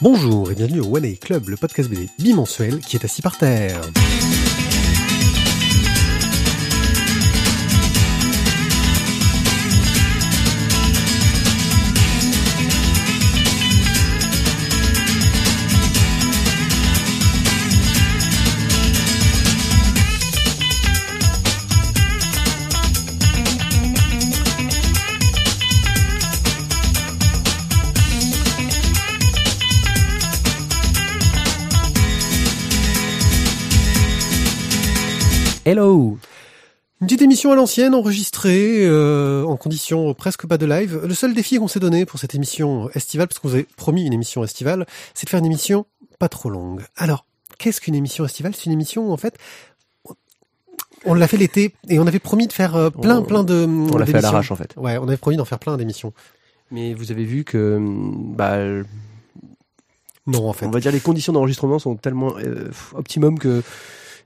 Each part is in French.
Bonjour et bienvenue au One A Club, le podcast BD bimensuel qui est assis par terre. Hello Une petite émission à l'ancienne, enregistrée euh, en conditions presque pas de live. Le seul défi qu'on s'est donné pour cette émission estivale, parce qu'on vous avait promis une émission estivale, c'est de faire une émission pas trop longue. Alors, qu'est-ce qu'une émission estivale? C'est une émission où, en fait, on l'a fait l'été et on avait promis de faire euh, plein, On- plein de. On l'a fait à l'arrache en fait. Ouais, on avait promis d'en faire plein d'émissions. Mais vous avez vu que bah, Non, en fait. on va dire les conditions d'enregistrement sont tellement euh, optimum que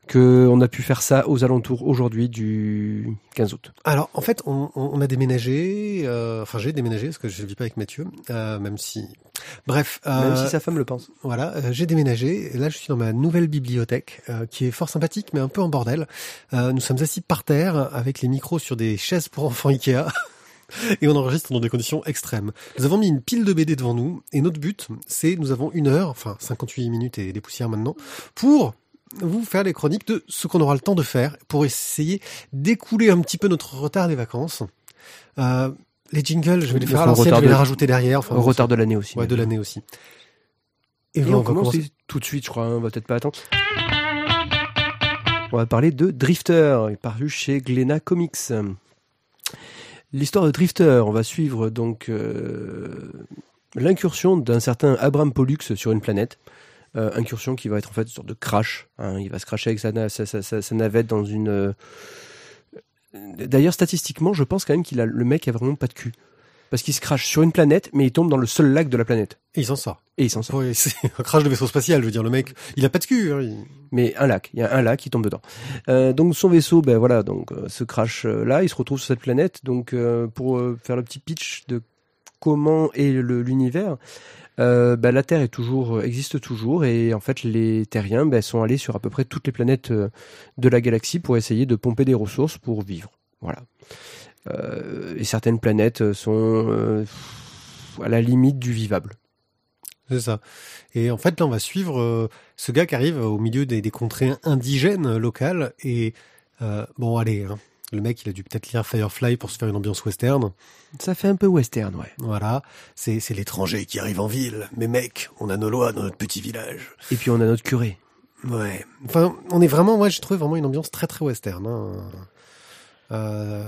que on a pu faire ça aux alentours aujourd'hui du 15 août. Alors, en fait, on, a déménagé. euh, enfin, j'ai déménagé parce que je ne vis pas avec Mathieu, euh, même si. Bref. Même euh, si sa femme le pense. Voilà, euh, j'ai déménagé. Et Là, je suis dans ma nouvelle bibliothèque, euh, qui est fort sympathique, mais un peu en bordel. Euh, nous sommes assis par terre, avec les micros sur des chaises pour enfants Ikea. Et on enregistre dans des conditions extrêmes. Nous avons mis une pile de BD devant nous, et notre but, c'est, nous avons une heure, enfin 58 minutes et des poussières maintenant, pour vous faire les chroniques de ce qu'on aura le temps de faire, pour essayer d'écouler un petit peu notre retard des vacances. Euh, les jingles, je vais les faire à l'ancienne, je vais les rajouter derrière. Enfin, Au retard de l'année aussi. Ouais, de l'année aussi. Et, on va commence commencer. tout de suite, je crois. hein, on va peut-être pas attendre. On va parler de Drifter, paru chez Glénat Comics. L'histoire de Drifter, on va suivre donc euh, l'incursion d'un certain Abraham Pollux sur une planète. Euh, incursion qui va être en fait une sorte de crash. hein. Il va se crasher avec sa, na- sa- sa- sa- navette dans une. euh, D'ailleurs, statistiquement, je pense quand même qu'il a le mec a vraiment pas de cul. Parce qu'il se crache sur une planète, mais il tombe dans le seul lac de la planète. Et il s'en sort. Et il s'en sort. Ouais, c'est un crash de vaisseau spatial, je veux dire, le mec, il a pas de cul. hein, il- mais un lac. Il y a un lac qui tombe dedans. Euh, donc son vaisseau, ben voilà, donc euh, se crash euh, là, il se retrouve sur cette planète. Donc euh, pour faire le petit pitch de comment est l'univers, euh, ben, la Terre euh, existe toujours et en fait les Terriens ben, sont allés sur à peu près toutes les planètes euh, de la galaxie pour essayer de pomper des ressources pour vivre. Voilà. Et certaines planètes sont à la limite du vivable. C'est ça. Et en fait, là, on va suivre ce gars qui arrive au milieu des, des contrées indigènes locales. Et bon, allez, hein, le mec, il a dû peut-être lire Firefly pour se faire une ambiance western. Ça fait un peu western, ouais. Voilà, c'est c'est l'étranger qui arrive en ville. Mais mec, on a nos lois dans notre petit village. Et puis on a notre curé. Ouais. Enfin, on est vraiment, moi, j'ai trouvé vraiment une ambiance très très western. Hein. Euh,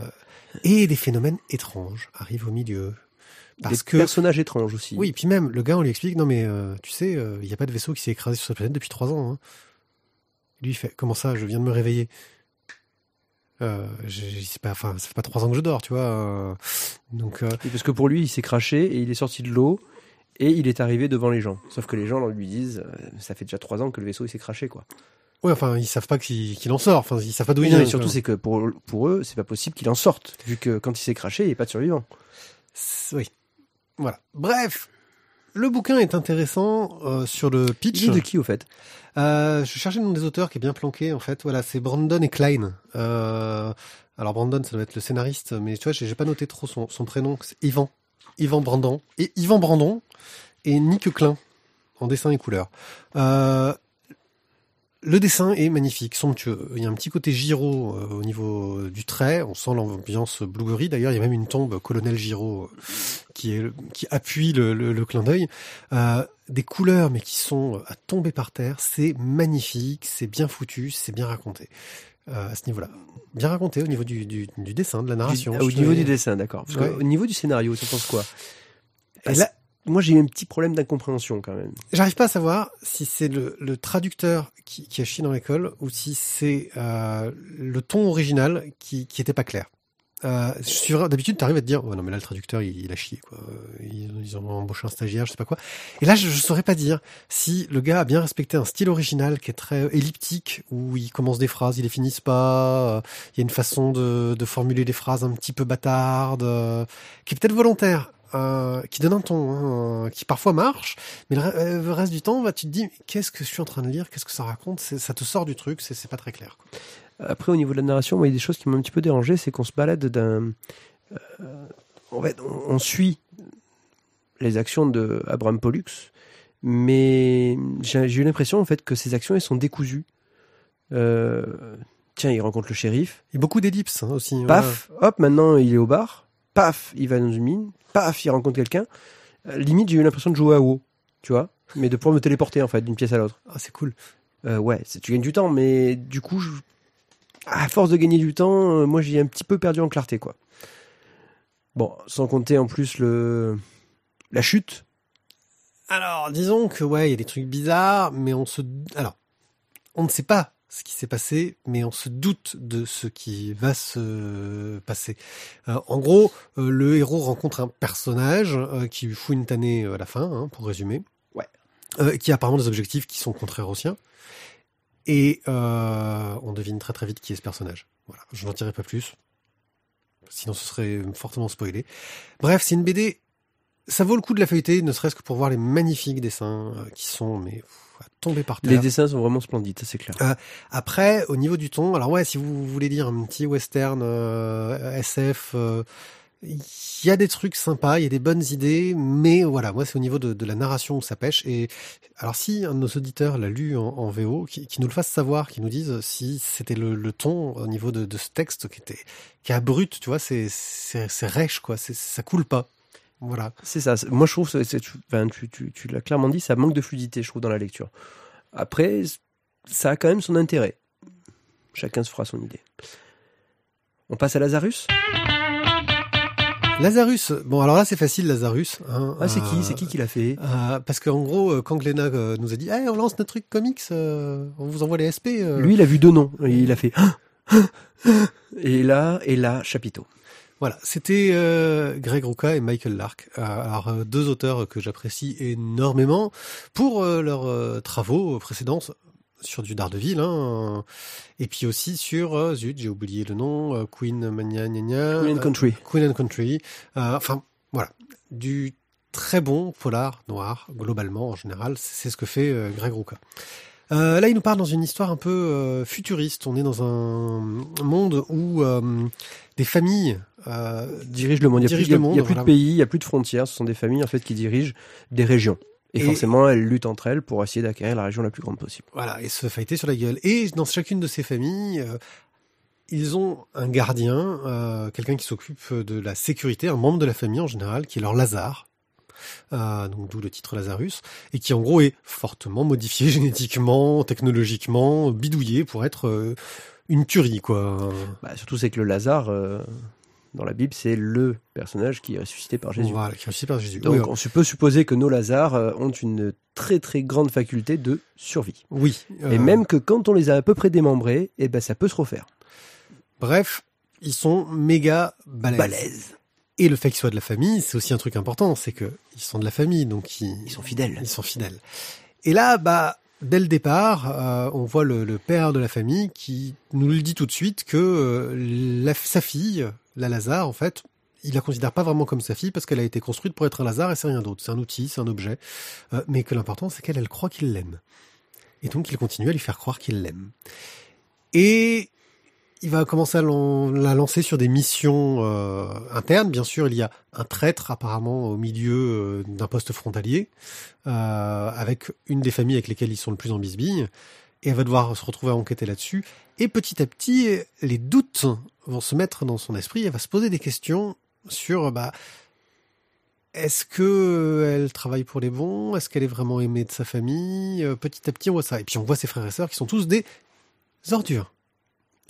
et des phénomènes étranges arrivent au milieu. Parce des que personnages étranges aussi. Oui, et puis même, le gars, on lui explique, non mais euh, tu sais, il n'y a pas de vaisseau qui s'est écrasé sur cette planète depuis trois ans. hein. Lui, il fait, comment ça, je viens de me réveiller? Euh, pas, enfin, ça fait pas trois ans que je dors, tu vois. euh, donc, euh, Et parce que pour lui, il s'est craché et il est sorti de l'eau et il est arrivé devant les gens. Sauf que les gens lui disent, euh, ça fait déjà trois ans que le vaisseau il s'est craché quoi. ouais, enfin, ils savent pas qu'il qu'il en sort, enfin, ils savent pas d'où il vient. mais surtout c'est que pour, pour eux, c'est pas possible qu'il en sorte vu que quand il s'est craché, il n'y a pas de survivant. Oui. Voilà. Bref, le bouquin est intéressant euh, sur le pitch. Il est de qui au fait? Euh, je cherchais le nom des auteurs qui est bien planqué en fait. Voilà, c'est Brandon et Klein. Euh, alors Brandon, ça doit être le scénariste, mais tu vois, j'ai pas noté trop son, son prénom. C'est Yvan, Yvan Brandon et Yvan Brandon et Nick Klein en dessin et couleur. Euh, le dessin est magnifique, somptueux. Il y a un petit côté Giraud euh, au niveau du trait. On sent l'ambiance blueberry. D'ailleurs, il y a même une tombe colonel Giraud euh, qui est qui appuie le, le- le clin d'œil. Euh, des couleurs, mais qui sont à tomber par terre. C'est magnifique, c'est bien foutu, c'est bien raconté. Euh, à ce niveau-là, bien raconté au niveau du, du, du dessin, de la narration. Du- Au niveau du dessin, d'accord. Parce Ouais. qu'au niveau du scénario, tu penses quoi? Ah, là- Moi, j'ai eu un petit problème d'incompréhension quand même. J'arrive pas à savoir si c'est le, traducteur qui, a chié dans l'école ou si c'est euh, le ton original qui, qui était pas clair. Euh, d'habitude, t'arrives à te dire, oh non mais là le traducteur il, a chié. Ils, ont embauché un stagiaire, je sais pas quoi. Et là, je, je saurais pas dire si le gars a bien respecté un style original qui est très elliptique où il commence des phrases, il les finissent pas. euh, Il y a une façon de, formuler des phrases un petit peu bâtardes, euh, qui est peut-être volontaire. Euh, qui donne un ton, hein, qui parfois marche, mais le, euh, le reste du temps, bah, tu te dis, qu'est-ce que je suis en train de lire, qu'est-ce que ça raconte, ça te sort du truc, c'est pas très clair. quoi. Après, au niveau de la narration, moi, il y a des choses qui m'ont un petit peu dérangé, c'est qu'on se balade d'un. euh, en fait, on, on suit les actions de Abraham Pollux, mais j'ai eu l'impression en fait que ces actions elles sont décousues. Euh, tiens, il rencontre le shérif, a beaucoup d'ellipses hein, aussi. paf, hop, maintenant il est au bar, paf, il va dans une mine, paf, il rencontre quelqu'un. Euh, limite, j'ai eu l'impression de jouer à WoW, tu vois, mais de pouvoir me téléporter en fait d'une pièce à l'autre. Ah, c'est cool. Euh, ouais, tu gagnes du temps, mais du coup, je- à force de gagner du temps, euh, moi j'ai un petit peu perdu en clarté, quoi. Bon, sans compter en plus le la chute. Alors, disons que ouais, il y a des trucs bizarres, mais on se, alors, on ne sait pas ce qui s'est passé, mais on se doute de ce qui va se passer. Euh, en gros, euh, le héros rencontre un personnage euh, qui lui fout une tannée à la fin, hein, pour résumer. Ouais. Qui a apparemment des objectifs qui sont contraires aux siens. Et on devine très très vite qui est ce personnage. Voilà, je n'en dirai pas plus. Sinon, ce serait fortement spoilé. Bref, c'est une BD ça vaut le coup de la feuilleter, ne serait-ce que pour voir les magnifiques dessins qui sont mais tomber par terre. Les dessins sont vraiment splendides, c'est clair. Après, au niveau du ton, alors ouais, si vous voulez dire un petit western euh, SF, euh, il y a des trucs sympas, il y a des bonnes idées, mais voilà, moi c'est au niveau de, de la narration où ça pêche. Et alors si un de nos auditeurs l'a lu en, en VO, qui, qui nous le fasse savoir, qui nous dise si c'était le, le ton au niveau de, de ce texte qui était qui est abrupt, tu vois, c'est c'est c'est rêche quoi, c'est ça coule pas. Voilà. C'est ça. Moi je trouve, c'est- tu, enfin, tu, tu, tu l'as clairement dit, ça manque de fluidité, je trouve, dans la lecture. Après, ça a quand même son intérêt. Chacun se fera son idée. On passe à Lazarus? Lazarus, bon alors là c'est facile Lazarus. Hein, Ah, c'est qui? Euh, C'est qui qui l'a fait? euh, Parce qu'en gros, euh, quand Glenna euh, nous a dit hey, on lance notre truc comics, on vous envoie les SP. Lui, il a vu deux noms. Il a fait. Et là, et là, chapiteau. Voilà, c'était euh, Greg Rucka et Michael Lark. Euh, alors euh, deux auteurs que j'apprécie énormément pour euh, leurs travaux précédents sur du Daredevil, hein, et puis aussi sur euh, zut, j'ai oublié le nom, Queen Mania Gna Gna, Queen and Country. Queen and Country. Euh, enfin, voilà. Du très bon polar noir, globalement, en général. C'est ce que fait Greg Rucka. Euh, là, il nous parle dans une histoire un peu euh, futuriste. On est dans un monde où euh, des familles euh, dirige le monde. Il n'y a, plus, a- le monde, il y a plus voilà. de pays, il n'y a plus de frontières. Ce sont des familles en fait qui dirigent des régions. Et, Et- forcément, elles luttent entre elles pour essayer d'acquérir la région la plus grande possible. voilà, et se fighter sur la gueule. Et dans chacune de ces familles, euh, ils ont un gardien, euh, quelqu'un qui s'occupe de la sécurité, un membre de la famille en général, qui est leur Lazare. Euh, donc d'où le titre Lazarus, et qui en gros est fortement modifié génétiquement, technologiquement, bidouillé pour être euh, une tuerie, quoi. Bah, surtout, c'est que le Lazare, euh, dans la Bible, c'est le personnage qui est ressuscité par Jésus. Voilà, qui est réussi par Jésus. Donc, oui, on se peut supposer que nos Lazars ont une très très grande faculté de survie. oui, Et même que quand on les a à peu près démembrés, eh ben, ça peut se refaire. Bref, ils sont méga balèzes. Et le fait qu'ils soient de la famille, c'est aussi un truc important, c'est que ils sont de la famille, donc ils, Ils sont fidèles. ils sont fidèles. Et là, bah, dès le départ, euh, on voit le, le père de la famille qui nous le dit tout de suite que euh, la- sa fille, la Lazare, en fait, il la considère pas vraiment comme sa fille parce qu'elle a été construite pour être un Lazare et c'est rien d'autre. C'est un outil, c'est un objet. Euh, mais que l'important, c'est qu'elle, elle croit qu'il l'aime. Et donc, il continue à lui faire croire qu'il l'aime. Et il va commencer à la lancer sur des missions euh, internes. Bien sûr, il y a un traître apparemment au milieu euh, d'un poste frontalier, euh, avec une des familles avec lesquelles ils sont le plus en bisbille. Et elle va devoir se retrouver à enquêter là-dessus. Et petit à petit, les doutes vont se mettre dans son esprit. Elle va se poser des questions sur bah, est-ce que euh, elle travaille pour les bons? Est-ce qu'elle est vraiment aimée de sa famille? Euh, Petit à petit, on voit ça. Et puis on voit ses frères et sœurs qui sont tous des ordures.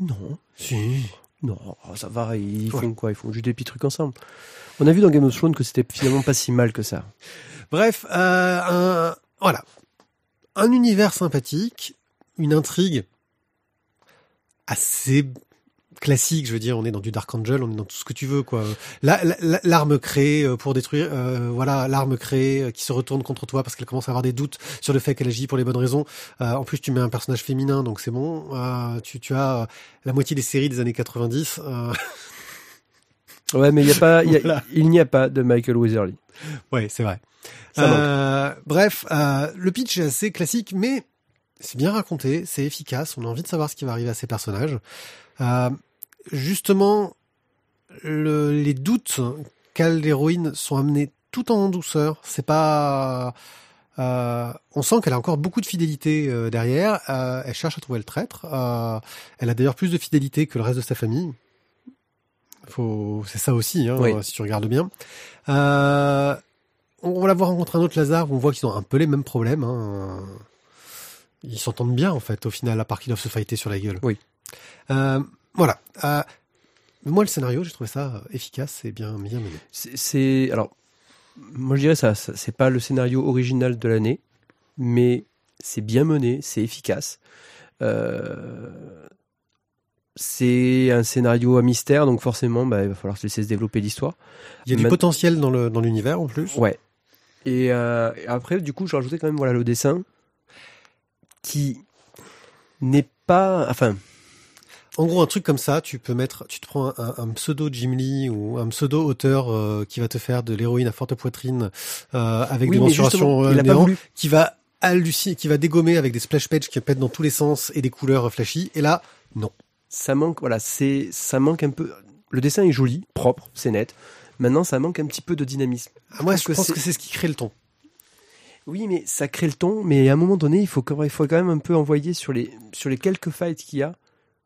Non, Si. non, oh, ça va, ils Ouais. font quoi? Ils font juste des petits trucs ensemble. On a vu dans Game of Thrones que c'était finalement pas si mal que ça. Bref, euh, un, voilà. Un univers sympathique, une intrigue assez classique, je veux dire, on est dans du Dark Angel, on est dans tout ce que tu veux, quoi. La- la- la- L'arme créée euh, pour détruire, euh, voilà, l'arme créée euh, qui se retourne contre toi parce qu'elle commence à avoir des doutes sur le fait qu'elle agit pour les bonnes raisons. Euh, en plus, tu mets un personnage féminin, donc c'est bon. Euh, tu, tu as la moitié des séries des années 90. euh, Ouais, mais y a pas, il y a- Voilà. il n'y a pas de Michael Weatherly. Ouais, c'est vrai. Bref, le pitch est assez classique, mais c'est bien raconté, c'est efficace. On a envie de savoir ce qui va arriver à ces personnages. Euh, justement, le- les doutes qu'a l'héroïne sont amenés tout en douceur. C'est pas. euh, on sent qu'elle a encore beaucoup de fidélité euh, derrière. Euh, elle cherche à trouver le traître. Elle a d'ailleurs plus de fidélité que le reste de sa famille. Faut, c'est ça aussi, hein, Oui. si tu regardes bien. On va la voir rencontrer un autre Lazare où on voit qu'ils ont un peu les mêmes problèmes. hein. Ils s'entendent bien en fait au final, à part qu'ils doivent se fighter sur la gueule. Oui. Euh, voilà. Euh, moi, le scénario, j'ai trouvé ça efficace et bien, bien mené. C'est- alors, moi je dirais ça, ça- c'est pas le scénario original de l'année, mais c'est bien mené, c'est efficace. Euh, c'est un scénario à mystère, donc forcément, bah, il va falloir se laisser se développer l'histoire. Il y a du Man- potentiel dans le dans l'univers en plus. Ouais. Et, euh, et après, du coup, je rajoutais quand même voilà le dessin qui n'est pas, enfin, En gros, un truc comme ça, tu peux mettre, tu te prends un, un pseudo Jim Lee ou un pseudo auteur euh, qui va te faire de l'héroïne à forte poitrine euh, avec oui, des mensurations euh, néant, qui va halluciner, qui va dégommer avec des splash pages qui pètent dans tous les sens et des couleurs flashy. Et là, non. ça manque, voilà, c'est, ça manque un peu. Le dessin est joli, propre, c'est net. Maintenant, ça manque un petit peu de dynamisme. Ah, moi, je que pense c'est- que c'est ce qui crée le ton. Oui, mais ça crée le ton. Mais à un moment donné, il faut, quand- il faut quand même un peu envoyer sur les, sur les quelques fights qu'il y a.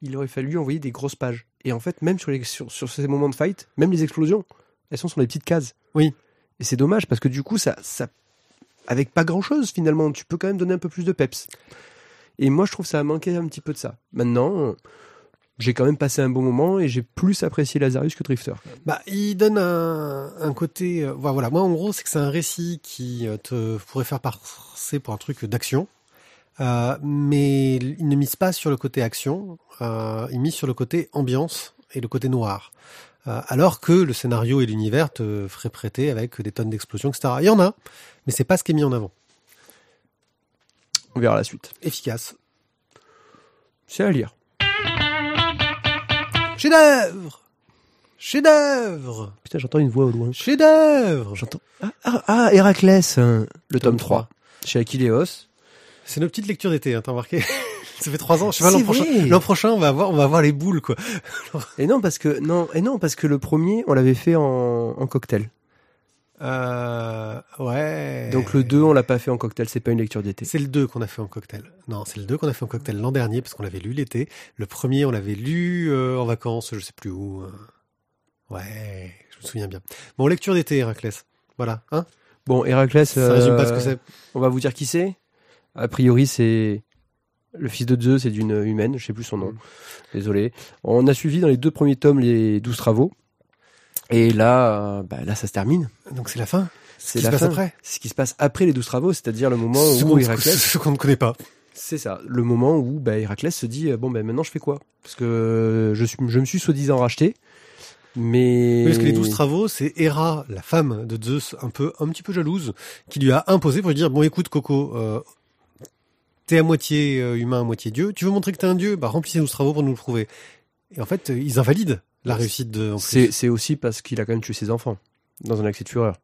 Il aurait fallu envoyer des grosses pages. Et en fait, même sur, les, sur, sur ces moments de fight, même les explosions, elles sont sur les petites cases. Oui. Et c'est dommage parce que du coup, ça, ça, avec pas grand chose finalement, tu peux quand même donner un peu plus de peps. Et moi, je trouve que ça a manqué un petit peu de ça. Maintenant, j'ai quand même passé un bon moment et j'ai plus apprécié Lazarus que Drifter. Bah, il donne un, un côté. euh, voilà, voilà. moi, en gros, c'est que c'est un récit qui euh, te pourrait faire passer pour un truc d'action, euh, mais il ne mise pas sur le côté action. euh, il mise sur le côté ambiance et le côté noir. Euh, alors que le scénario et l'univers te feraient prêter avec des tonnes d'explosions, etc. Il y en a, mais c'est pas ce qui est mis en avant. On verra la suite. Efficace. C'est à lire. Chef-d'œuvre Chef-d'œuvre Putain, j'entends une voix au loin. Chef-d'œuvre J'entends. Ah, ah, ah, Héraclès, hein, le tome Tome 3. Chez Aquileos. C'est nos petites lectures d'été, hein, t'as remarqué Ça fait trois ans. Je sais pas, l'an prochain, l'an prochain, on va avoir, on va avoir les boules, quoi. Et non, parce que, non, et non, parce que le premier, on l'avait fait en, en cocktail. Euh, ouais. Donc le 2, on l'a pas fait en cocktail, c'est pas une lecture d'été. C'est le 2 qu'on a fait en cocktail. Non, c'est le 2 qu'on a fait en cocktail l'an dernier, parce qu'on l'avait lu l'été. Le premier, on l'avait lu euh, en vacances, je sais plus où. euh. Ouais, je me souviens bien. Bon, lecture d'été, Héraclès. Voilà, hein Bon, Héraclès, Ça résume pas ce euh, que c'est. On va vous dire qui c'est? A priori, c'est le fils de Zeus, c'est d'une humaine, je sais plus son nom. Mm. Désolé. On a suivi dans les deux premiers tomes les 12 travaux. Et là, euh, bah, là, ça se termine. Donc c'est la fin C'est qui se la passe fin. après C'est ce qui se passe après les 12 travaux, c'est-à-dire le moment Ce où Héraclès, ce qu'on ne connaît pas. c'est ça, le moment où bah, Héraclès se dit euh, bon ben maintenant je fais quoi? Parce que je suis, je me suis soi-disant racheté, mais parce que les douze travaux, c'est Héra, la femme de Zeus, un peu, un petit peu jalouse, qui lui a imposé pour lui dire bon, écoute, Coco, euh, t'es à moitié euh, humain, à moitié dieu. Tu veux montrer que t'es un dieu? Bah, remplis douze travaux pour nous le prouver. Et en fait, euh, ils invalident la réussite de. C'est aussi parce qu'il a quand même tué ses enfants dans un accès de fureur.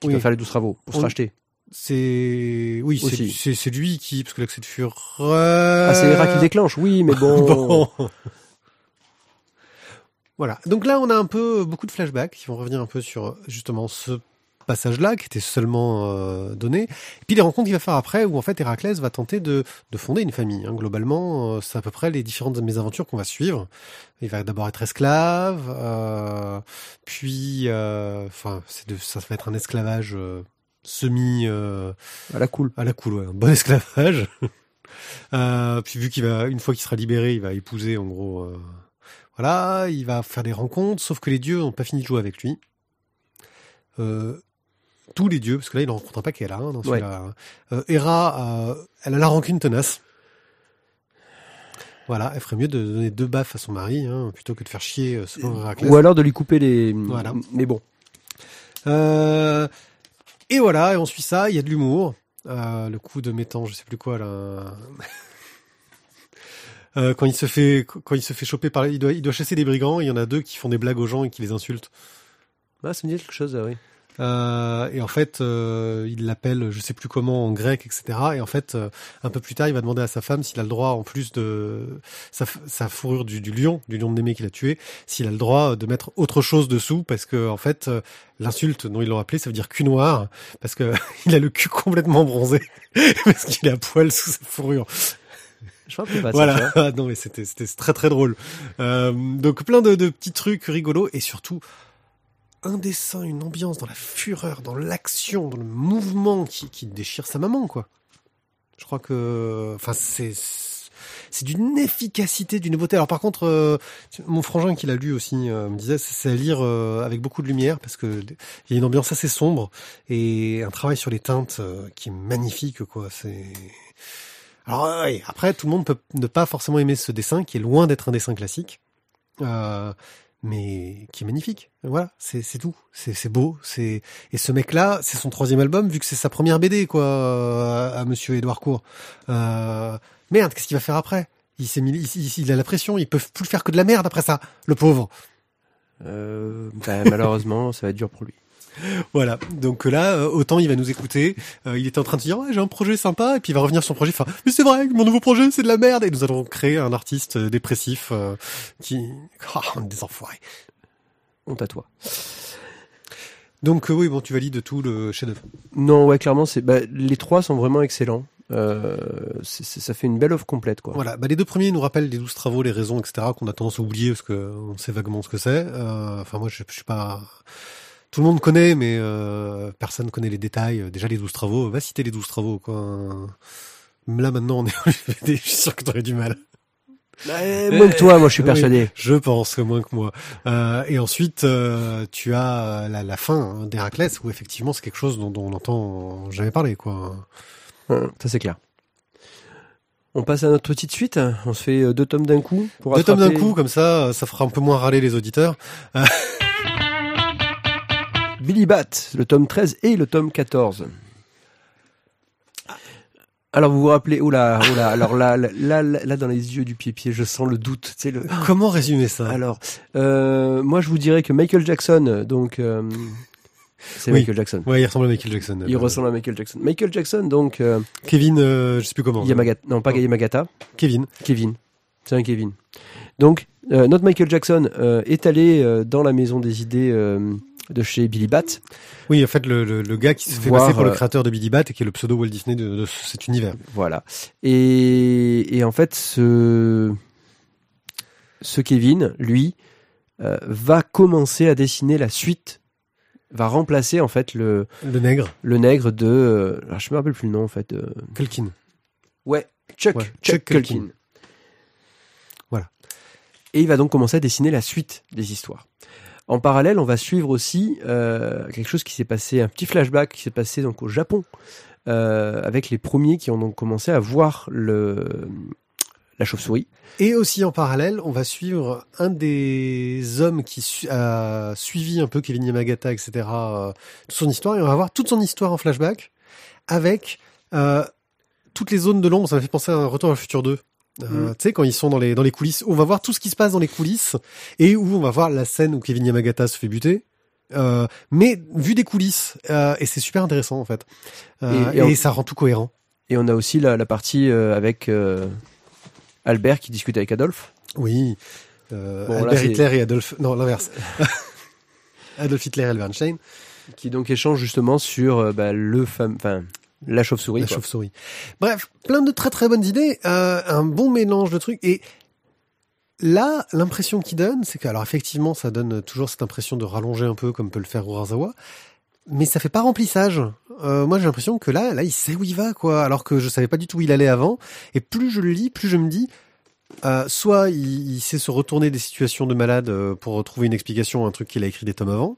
Qui Oui. va faire les 12 travaux pour se racheter. C'est oui, c'est- lui qui, parce que l'accès de fureur. Ah, c'est Héra qui le déclenche, oui, mais bon. Bon. Voilà. Donc là, on a un peu beaucoup de flashbacks qui vont revenir un peu sur justement ce passage-là qui était seulement euh, donné. Et puis les rencontres qu'il va faire après, où en fait Héraclès va tenter de, de fonder une famille. hein. Globalement, euh, c'est à peu près les différentes mésaventures qu'on va suivre. Il va d'abord être esclave, euh, puis, enfin, c'est de, ça va être un esclavage semi. À la cool. à la cool, ouais, un bon esclavage. Puis vu qu'il va, une fois qu'il sera libéré, il va épouser en gros. voilà, il va faire des rencontres, sauf que les dieux n'ont pas fini de jouer avec lui. Euh, tous les dieux, parce que là il en rencontre un paquet là, hein, dans celui-là. Euh, Hera, euh, elle a la rancune tenace. Voilà, elle ferait mieux de donner deux baffes à son mari, hein, plutôt que de faire chier euh, selon Héraclès. Ou alors de lui couper les. Voilà. Mais bon. Euh, et voilà, et on suit ça, il y a de l'humour. Euh, le coup de mettant, je sais plus quoi là. euh, quand il se fait quand il se fait choper par il doit il doit chasser des brigands. Il y en a deux qui font des blagues aux gens et qui les insultent. Ah, ça me dit quelque chose, ah oui. Euh, et en fait, euh, il l'appelle, je sais plus comment, en grec, etc. Et en fait, euh, un peu plus tard, il va demander à sa femme s'il a le droit, en plus de sa, sa fourrure du, du lion, du lion de Némée qu'il a tué, s'il a le droit de mettre autre chose dessous, parce que en fait, euh, l'insulte dont ils l'ont appelé, ça veut dire cul noir, parce que il a le cul complètement bronzé, parce qu'il est à poil sous sa fourrure. Je crois que pas voilà. non, mais c'était c'était très très drôle. Euh, donc plein de, de petits trucs rigolos et surtout un dessin, une ambiance dans la fureur, dans l'action, dans le mouvement qui, qui déchire sa maman, quoi. Je crois que, enfin, c'est c'est d'une efficacité, d'une beauté. Alors par contre, euh, mon frangin qui l'a lu aussi euh, me disait, c'est à lire euh, avec beaucoup de lumière parce que il y a une ambiance assez sombre et un travail sur les teintes euh, qui est magnifique, quoi. C'est alors euh, ouais, après, tout le monde peut ne pas forcément aimer ce dessin qui est loin d'être un dessin classique. Euh, mais qui est magnifique. Voilà, c'est tout. C'est c'est beau. C'est et ce mec-là, c'est son troisième album vu que c'est sa première BD quoi à, à Monsieur Édouard Court. Euh, merde, qu'est-ce qu'il va faire après? Il s'est mis, il- il a la pression. Ils peuvent plus faire que de la merde après ça. Le pauvre. Euh, bah, malheureusement, ça va être dur pour lui. Voilà. Donc là, euh, autant il va nous écouter. Euh, il était en train de se dire ouais, j'ai un projet sympa et puis il va revenir sur son projet. Enfin, mais c'est vrai, mon nouveau projet c'est de la merde et nous allons créer un artiste euh, dépressif euh, qui on est des enfoirés. Honte à toi. Donc euh, oui, bon, tu valides tout le chef-d'œuvre. Non, ouais, clairement, c'est bah, les trois sont vraiment excellents. Euh, c'est- c'est- ça fait une belle offre complète, quoi. Voilà, bah, les deux premiers nous rappellent les douze travaux, les raisons, etc., qu'on a tendance à oublier parce que on sait vaguement ce que c'est. Euh, Enfin, moi, je, je suis pas. Tout le monde connaît, mais euh, personne connaît les détails. Déjà, les douze travaux, va citer les douze travaux, quoi. Là, maintenant, on est je suis sûr que t'aurais du mal. Euh, moins que toi, moi, je suis Oui. persuadé. Je pense que moins que moi. Euh, et ensuite, euh, tu as la, la fin hein, d'Héraclès, où effectivement, c'est quelque chose dont, dont on n'entend jamais parler, quoi. Ça, c'est clair. On passe à notre petite suite. On se fait euh, deux tomes d'un coup. Pour Deux tomes d'un coup, comme ça, ça fera un peu moins râler les auditeurs. Billy Bat, le tome 13 et le tome 14. Alors vous vous rappelez, oula, oula, alors là, là, là, là, dans les yeux du pied-pied, je sens le doute, sais, le... Comment résumer ça? Alors, euh, moi je vous dirais que Michael Jackson, donc, euh, c'est Oui. Michael Jackson. Ouais, il ressemble à Michael Jackson. Il Euh, ressemble à Michael Jackson. Michael Jackson, donc, euh, Kevin, je sais plus comment. Yamagata, non pas Non. Yamagata, Kevin. Kevin. C'est un Kevin. Donc, notre Michael Jackson est allé dans la maison des idées de chez Billy Bat. Oui, en fait, le, le, le gars qui se fait Voir, passer pour le euh, créateur de Billy Bat et qui est le pseudo Walt Disney de, de cet univers. Voilà. Et, et en fait, ce, ce Kevin, lui, euh, va commencer à dessiner la suite, va remplacer en fait le, Le nègre, le nègre de. euh, alors je me rappelle plus le nom en fait. euh, Culkin. ouais, Chuck, Ouais, Chuck, Chuck Culkin. Culkin. Voilà. Et il va donc commencer à dessiner la suite des histoires. En parallèle, on va suivre aussi euh, quelque chose qui s'est passé, un petit flashback qui s'est passé donc au Japon, euh, avec les premiers qui ont donc commencé à voir le, la chauve-souris. Et aussi en parallèle, on va suivre un des hommes qui a suivi un peu Kevin Yamagata, etc. euh, toute son histoire, et on va voir toute son histoire en flashback avec toutes les zones de l'ombre. Ça m'a fait penser à un Retour à le futur 2. Euh, Mm. Tu sais, quand ils sont dans les, dans les coulisses, on va voir tout ce qui se passe dans les coulisses et où on va voir la scène où Kevin Yamagata se fait buter. Euh, mais vu des coulisses, euh, et c'est super intéressant en fait. Euh, Et- ça rend tout cohérent. Et on a aussi la, la partie euh, avec euh, Albert qui discute avec Adolphe. Oui. Bon, Albert Hitler et Adolf. Non, l'inverse. Adolf Hitler et Albert Einstein. qui donc échange justement sur bah, le fam... enfin la chauve-souris. la chauve-souris. Bref, plein de très très bonnes idées, euh, un bon mélange de trucs. Et là, l'impression qu'il donne, c'est que, alors effectivement, ça donne toujours cette impression de rallonger un peu, comme peut le faire Urasawa, mais ça fait pas remplissage. Euh, moi, j'ai l'impression que là, là, il sait où il va, quoi, alors que je savais pas du tout où il allait avant. Et plus je le lis, plus je me dis, euh, soit il, il sait se retourner des situations de malade pour trouver une explication à un truc qu'il a écrit des tomes avant,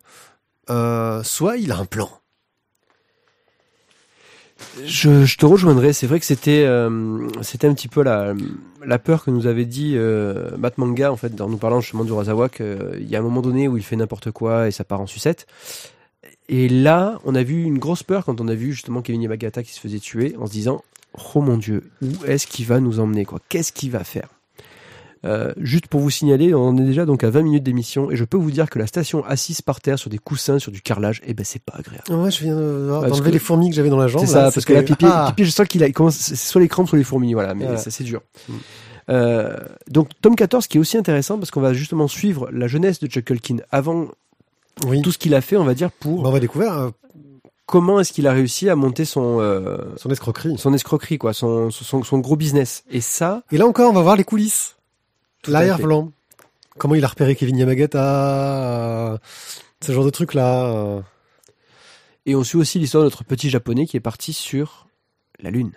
euh, soit il a un plan. Je, te rejoindrai. C'est vrai que c'était euh, c'était un petit peu la, peur que nous avait dit euh, Manga en fait en nous parlant justement du Razawa qu'il y a un moment donné où il fait n'importe quoi et ça part en sucette. Et là, on a vu une grosse peur quand on a vu justement Kevin Yamagata qui se faisait tuer en se disant oh mon dieu où est-ce qu'il va nous emmener quoi? Qu'est-ce qu'il va faire? Euh, juste pour vous signaler, on est déjà donc à 20 minutes d'émission et je peux vous dire que la station assise par terre sur des coussins, sur du carrelage, eh ben c'est pas agréable. Ouais, je viens de- d'enlever que- les fourmis que j'avais dans la jambe. C'est ça, là, parce que la pipi, Ah pipi, je sens qu'il commence, soit les crampes, soit les fourmis, voilà, mais ça c'est dur. Mm. Euh, donc tome 14 qui est aussi intéressant parce qu'on va justement suivre la jeunesse de Chuck Culkin avant oui. tout ce qu'il a fait, on va dire pour on va découvrir euh, comment est-ce qu'il a réussi à monter son euh, son escroquerie. son escroquerie quoi, son, son son gros business. Et ça, Et là encore, on va voir les coulisses. L'arrière-plan. Comment il a repéré Kevin Yamagata, euh, ce genre de trucs-là. euh. et on suit aussi l'histoire de notre petit japonais qui est parti sur la lune.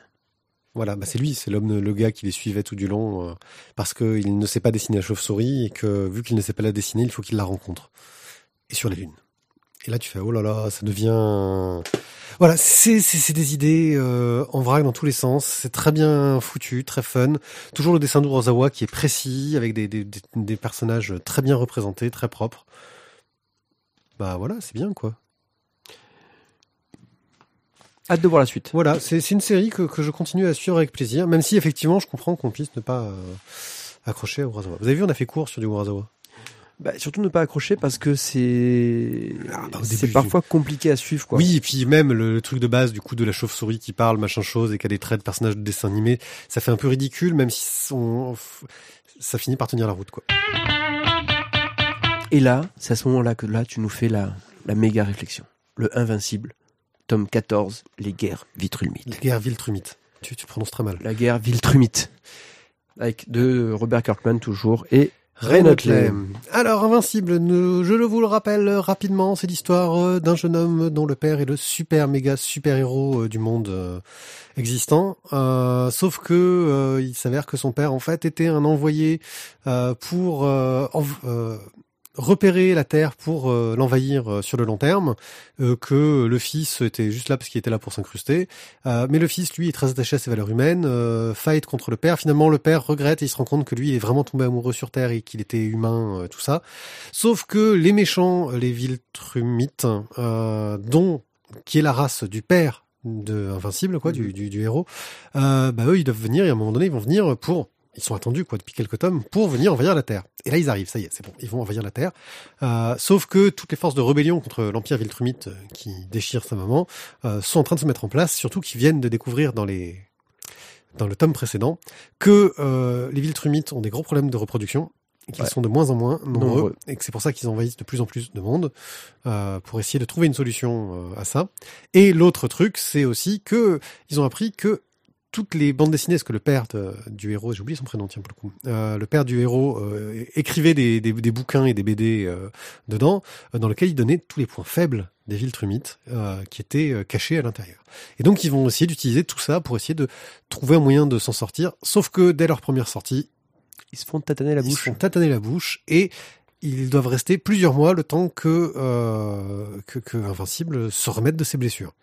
Voilà, bah c'est lui, c'est l'homme, le gars qui les suivait tout du long, euh, parce qu'il ne sait pas dessiner la chauve-souris, et que vu qu'il ne sait pas la dessiner, il faut qu'il la rencontre. Et sur la Lune. Et là, tu fais, oh là là, ça devient... Voilà, c'est des idées euh, en vrac dans tous les sens, c'est très bien foutu, très fun. Toujours le dessin d'Urasawa qui est précis, avec des, des, personnages très bien représentés, très propres. Bah voilà, c'est bien quoi. Hâte de voir la suite. Voilà, c'est c'est une série que, que je continue à suivre avec plaisir, même si effectivement je comprends qu'on puisse ne pas euh, accrocher à Urasawa. Vous avez vu, on a fait court sur du Urasawa. Bah, surtout ne pas accrocher parce que c'est Ah, bah, c'est parfois compliqué à suivre quoi. Oui, et puis même le, le truc de base du coup de la chauve-souris qui parle, machin chose, et qui a des traits de personnages de dessin animé, ça fait un peu ridicule, même si on- ça finit par tenir la route quoi. Et là, c'est à ce moment-là que là tu nous fais la la méga réflexion. Le invincible, tome 14, les guerres Vitrulmite. La guerre Viltrumite. Tu, tu prononces très mal. La guerre Viltrumite. Avec de Robert Kirkman toujours et Ray Notley. Alors, Invincible, je vous le rappelle rapidement, c'est l'histoire euh, d'un jeune homme dont le père est le super méga super héros du monde euh, existant. Euh, sauf que euh, il s'avère que son père en fait était un envoyé euh, pour euh, euh, repérer la Terre pour euh, l'envahir euh, sur le long terme, euh, que le fils était juste là parce qu'il était là pour s'incruster. Euh, mais le fils, lui, est très attaché à ses valeurs humaines, euh, fight contre le père. Finalement, le père regrette et il se rend compte que lui, il est vraiment tombé amoureux sur Terre et qu'il était humain, euh, tout ça. Sauf que les méchants, les Viltrumites, euh, dont qui est la race du père de Invincible, quoi, du, du, du héros, euh, bah eux, ils doivent venir et à un moment donné, ils vont venir pour ils sont attendus quoi depuis quelques tomes pour venir envahir la Terre. Et là ils arrivent, ça y est, c'est bon, ils vont envahir la Terre. Euh, sauf que toutes les forces de rébellion contre l'Empire Viltrumite euh, qui déchire sa maman euh, sont en train de se mettre en place, surtout qu'ils viennent de découvrir dans les dans le tome précédent que euh, les Viltrumites ont des gros problèmes de reproduction et qu'ils Ouais. sont de moins en moins nombreux, Nombreux. et que c'est pour ça qu'ils envahissent de plus en plus de monde euh, pour essayer de trouver une solution euh, à ça. Et l'autre truc, c'est aussi que ils ont appris que toutes les bandes dessinées, parce que le père de- du héros, j'ai oublié son prénom, tiens pour le coup, euh, le père du héros euh, écrivait des, des, des bouquins et des BD euh, dedans, dans lesquels il donnait tous les points faibles des Viltrumites euh, qui étaient cachés à l'intérieur. Et donc ils vont essayer d'utiliser tout ça pour essayer de trouver un moyen de s'en sortir, sauf que dès leur première sortie, Ils se font tataner la ils se bouche. font tataner la bouche et ils doivent rester plusieurs mois le temps que, que, que Invincible se remette de ses blessures.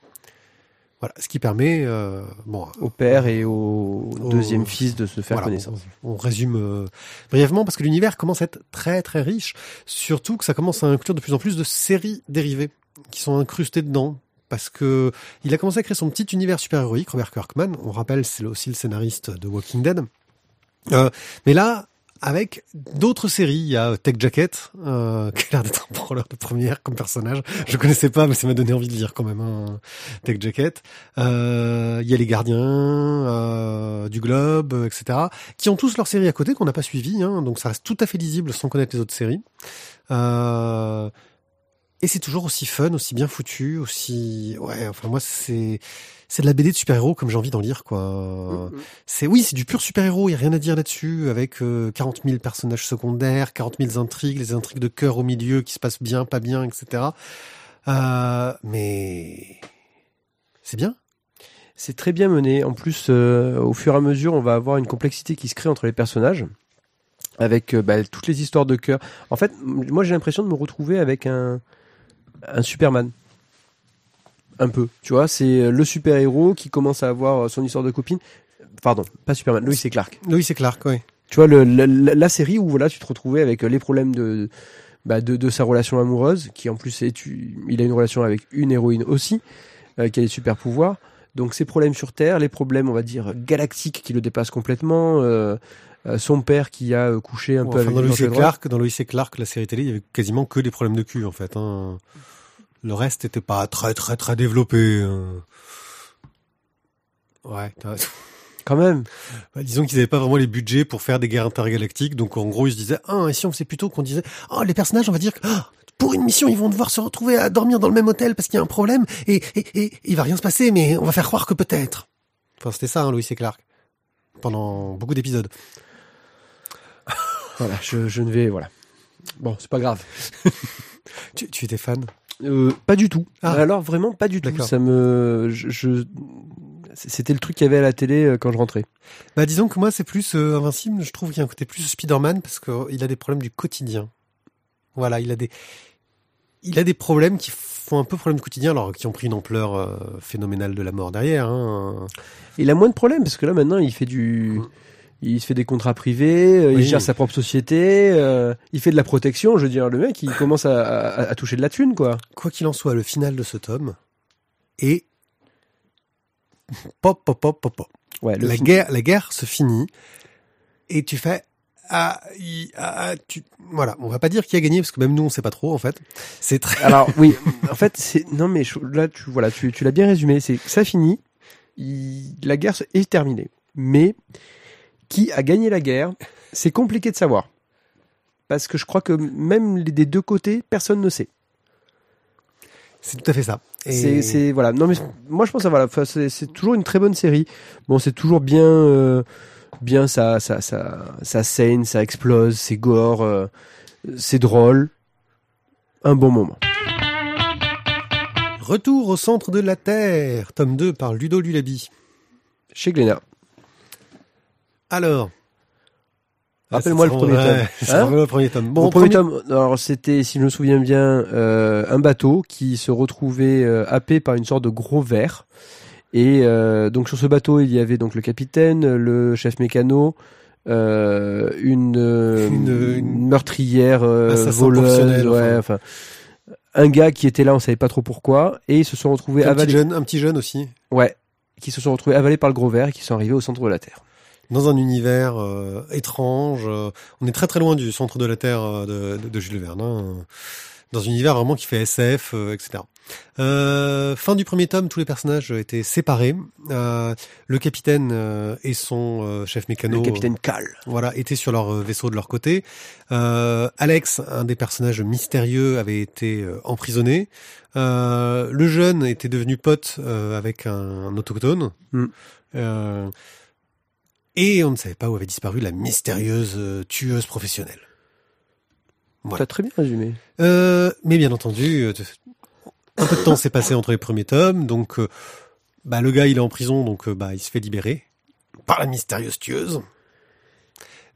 Voilà, ce qui permet, euh, bon, Au père et au, Au- deuxième fils de se faire voilà, connaissance. On, on résume euh, brièvement parce que l'univers commence à être très très riche, surtout que ça commence à inclure de plus en plus de séries dérivées qui sont incrustées dedans. Parce que il a commencé à créer son petit univers super-héroïque, Robert Kirkman. On rappelle, c'est aussi le scénariste de Walking Dead. Euh, mais là, avec d'autres séries, il y a Tech Jacket, euh, qui a l'air d'être un branleur de première comme personnage. Je connaissais pas, mais ça m'a donné envie de lire quand même hein, Tech Jacket. Euh, il y a les Gardiens euh, du Globe, euh, etc., qui ont tous leurs séries à côté qu'on n'a pas suivies, hein, donc ça reste tout à fait lisible sans connaître les autres séries. Euh, et c'est toujours aussi fun, aussi bien foutu, aussi ouais. Enfin moi c'est c'est de la BD de super-héros comme j'ai envie d'en lire quoi. C'est oui, c'est du pur super-héros, il y a rien à dire là-dessus avec euh, 40 000 personnages secondaires, 40 000 intrigues, les intrigues de cœur au milieu qui se passent bien, pas bien, etc. Euh, mais c'est bien. C'est très bien mené. En plus, euh, au fur et à mesure, on va avoir une complexité qui se crée entre les personnages, avec euh, bah, toutes les histoires de cœur. En fait, moi, j'ai l'impression de me retrouver avec un, un Superman. Un peu, tu vois, c'est le super-héros qui commence à avoir son histoire de copine. Pardon, pas Superman, Lois et Clark. Oui, c'est Clark, oui. Tu vois, le, la, la- série où voilà, tu te retrouvais avec les problèmes de, bah, de, de sa relation amoureuse, qui en plus est, tu- il a une relation avec une héroïne aussi, euh, qui a des super pouvoirs. Donc ses problèmes sur Terre, les problèmes, on va dire, galactiques qui le dépassent complètement, euh, euh, son père qui a euh, couché un peu Enfin, avec dans Lois et. Clark, dans Lois et Clark, la série télé, il y avait quasiment que des problèmes de cul en fait. Hein. Le reste était pas très très très développé. hein. Ouais. t'as- Quand même. Bah, disons qu'ils n'avaient pas vraiment les budgets pour faire des guerres intergalactiques, donc en gros ils se disaient ah et si on faisait plutôt qu'on disait oh les personnages on va dire que ah, pour une mission ils vont devoir se retrouver à dormir dans le même hôtel parce qu'il y a un problème et, et, et il va rien se passer mais on va faire croire que peut-être. Enfin c'était ça hein, Lois et Clark pendant beaucoup d'épisodes. Voilà, je, je ne vais voilà. Bon, c'est pas grave. Tu, tu étais fan? Euh, pas du tout. Ah. Alors vraiment pas du tout. D'accord. Ça me, je, je- c'était le truc qu'il y avait à la télé euh, quand je rentrais. Bah disons que moi c'est plus euh, invincible, je trouve qu'il y a un côté plus Spider-Man parce qu'il a des problèmes du quotidien. Voilà, il a des il a des problèmes qui font un peu problème du quotidien alors qui ont pris une ampleur euh, phénoménale de la mort derrière hein. Il a moins de problèmes parce que là maintenant il fait du, Mm. Il se fait des contrats privés, euh, il gère sa propre société, euh, il fait de la protection. Je veux dire, le mec il commence à, à, à toucher de la thune quoi. Quoi qu'il en soit, le final de ce tome est pop pop pop pop pop. Ouais, La guerre la guerre se finit et tu fais ah, il- ah, tu voilà, on va pas dire qui a gagné parce que même nous on sait pas trop en fait. C'est très Alors oui, en fait c'est non mais là tu voilà tu, tu l'as bien résumé, c'est que ça finit, il- la guerre est terminée. Mais qui a gagné la guerre, c'est compliqué de savoir. Parce que je crois que même les- des deux côtés, personne ne sait. c'est tout à fait ça. Et- C'est, voilà. Non mais moi je pense que voilà, c'est toujours une très bonne série. Bon, c'est toujours bien, euh, bien ça, ça, ça, ça saigne, ça explose, c'est gore, euh, c'est drôle, un bon moment. Retour au centre de la Terre, tome 2 par Ludo Lulabi. Chez Glénat. Alors. Rappelle-moi Ah, le ouais, c'est Hein le premier tome. Bon, Mon premier tome, alors c'était, si je me souviens bien, euh, un bateau qui se retrouvait euh, happé par une sorte de gros ver. Et euh, donc sur ce bateau, il y avait donc le capitaine, le chef mécano, une, Une- une- meurtrière voleuse, professionnel, ouais, enfin un gars qui était là, on savait pas trop pourquoi, et ils se sont retrouvés un petit avalés, jeune, un petit jeune aussi, ouais, qui se sont retrouvés avalés par le gros ver et qui sont arrivés au centre de la Terre. Dans un univers euh, étrange. euh, on est très très loin du centre de la Terre euh, de, de, de Jules Verne. hein, dans un univers vraiment qui fait SF, euh, etc. Euh, fin du premier tome, tous les personnages étaient séparés. Euh, le capitaine euh, et son euh, chef mécano Le capitaine Cal. voilà, étaient sur leur euh, vaisseau de leur côté. Euh, Alex, un des personnages mystérieux, avait été euh, emprisonné. Euh, le jeune était devenu pote euh, avec un, un autochtone. Mm. Et on ne savait pas où avait disparu la mystérieuse euh, tueuse professionnelle. Voilà. T'as très bien résumé. Euh, mais bien entendu, euh, un peu de temps s'est passé entre les premiers tomes, donc bah, le gars il est en prison, donc bah, il se fait libérer par la mystérieuse tueuse.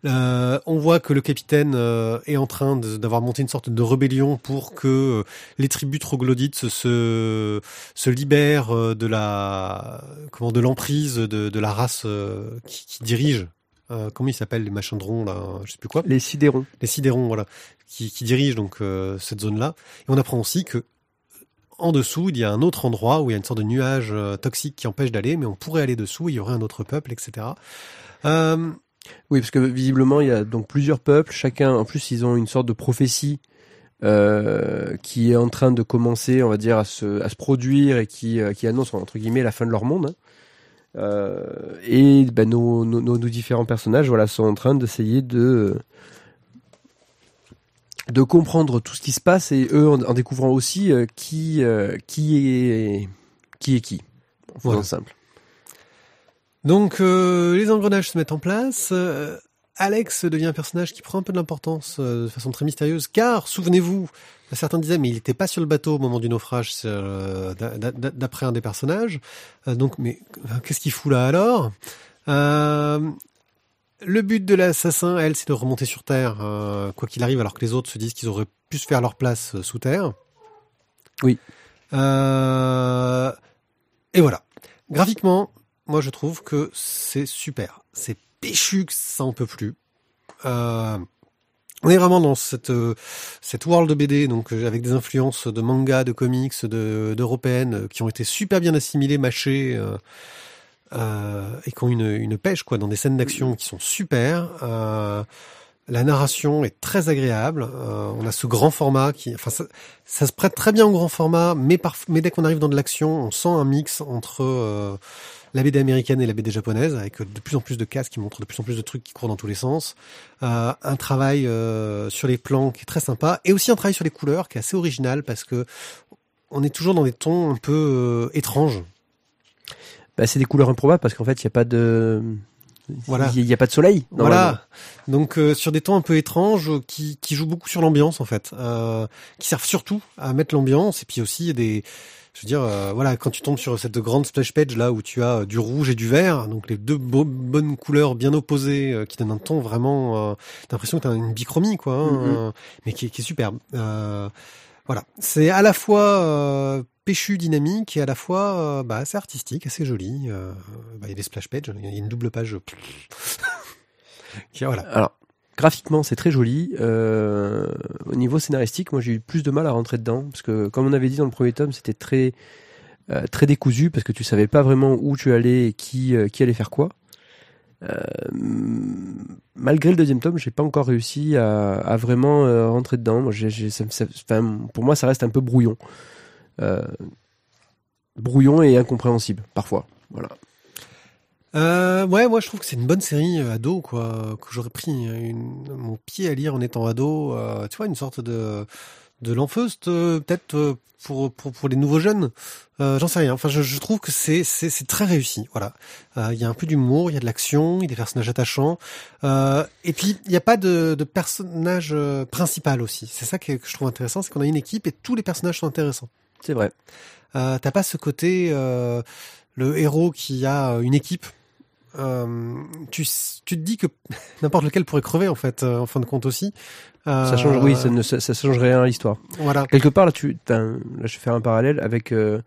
Euh, on voit que le capitaine euh, est en train d'avoir monté une sorte de rébellion pour que euh, les tribus troglodytes se, se, libèrent euh, de la comment de l'emprise de, de la race euh, qui, qui dirige. Euh, comment ils s'appellent les machins de rond là, je sais plus quoi Les sidérons. les sidérons, voilà, qui, qui dirigent donc euh, cette zone-là. Et on apprend aussi que en dessous, il y a un autre endroit où il y a une sorte de nuage euh, toxique qui empêche d'aller, mais on pourrait aller dessous, il y aurait un autre peuple, etc. Euh, Oui, parce que visiblement, il y a donc plusieurs peuples. Chacun, en plus, ils ont une sorte de prophétie euh, qui est en train de commencer, on va dire, à se, à se produire et qui, euh, qui annonce, entre guillemets, la fin de leur monde. hein. Euh, et ben, nos, nos, nos différents personnages voilà, sont en train d'essayer de, de comprendre tout ce qui se passe et eux, en, en découvrant aussi qui, qui, est, qui est qui. En faisant Voilà. simple. Donc euh, les engrenages se mettent en place. Euh, Alex devient un personnage qui prend un peu de l'importance euh, de façon très mystérieuse, car souvenez-vous, certains disaient mais il n'était pas sur le bateau au moment du naufrage, euh, d'a- d'a- d'après un des personnages. Euh, donc mais qu'est-ce qu'il fout là alors? Euh, Le but de l'assassin, elle, c'est de remonter sur Terre, euh, quoi qu'il arrive, alors que les autres se disent qu'ils auraient pu se faire leur place sous Terre. Oui. Euh, et voilà. Graphiquement, moi je trouve que c'est super. C'est péchu que ça en peut plus. Euh, on est vraiment dans cette euh, cette world de BD, donc euh, avec des influences de manga, de comics, de qui ont été super bien assimilées, mâchées. et qui ont une, une pêche quoi dans des scènes d'action qui sont super. La narration est très agréable. On a ce grand format qui, enfin, ça, se prête très bien au grand format, mais, dès qu'on arrive dans de l'action, on sent un mix entre la BD américaine et la BD japonaise, avec de plus en plus de cases qui montrent de plus en plus de trucs qui courent dans tous les sens. Euh, un travail euh, sur les plans qui est très sympa, et aussi un travail sur les couleurs qui est assez original parce que on est toujours dans des tons un peu euh, étranges. Bah, c'est des couleurs improbables parce qu'en fait, il n'y a pas de, Voilà. il n'y a pas de soleil. Voilà. Donc euh, sur des tons un peu étranges euh, qui, qui jouent beaucoup sur l'ambiance en fait, euh, qui servent surtout à mettre l'ambiance et puis aussi des je veux dire euh, voilà quand tu tombes sur cette grande splash page là où tu as euh, du rouge et du vert donc les deux bo- bonnes couleurs bien opposées euh, qui donnent un ton vraiment euh, t'as l'impression que t'as une bichromie quoi hein, Mhm. euh, mais qui, est- qui est superbe. Euh, voilà, c'est à la fois euh, péchu, dynamique et à la fois bah, assez artistique, assez joli. Euh, bah, il y a des splash pages, il y a une double page. qui, voilà. Alors, graphiquement, c'est très joli. Euh, au niveau scénaristique, moi, j'ai eu plus de mal à rentrer dedans parce que, comme on avait dit dans le premier tome, c'était très euh, décousu parce que tu savais pas vraiment où tu allais et qui euh, allait faire quoi. Malgré le deuxième tome, j'ai pas encore réussi à, vraiment rentrer dedans. Pour moi, ça reste un peu brouillon, brouillon et incompréhensible parfois. Voilà. Euh, ouais, moi je trouve que c'est une bonne série euh, ado, quoi, que j'aurais pris une- mon pied à lire en étant ado. euh, tu vois, une sorte de de l'enfeust euh, peut-être euh, pour, pour pour les nouveaux jeunes. Euh, J'en sais rien. Enfin, je, je trouve que c'est c'est c'est très réussi. Voilà, Euh, il y a un peu d'humour, il y a de l'action, il y a des personnages attachants, euh, et puis il n'y a pas de de personnage principal aussi. C'est ça que, que je trouve intéressant, c'est qu'on a une équipe et tous les personnages sont intéressants. C'est vrai. Euh, T'as pas ce côté euh, le héros qui a une équipe. Euh, tu, tu te dis que n'importe lequel pourrait crever en fait, euh, en fin de compte aussi. Euh, Ça change, oui, ça ne ça, ça change rien à l'histoire. Voilà. quelque part là tu enfin, là je vais faire un parallèle avec euh,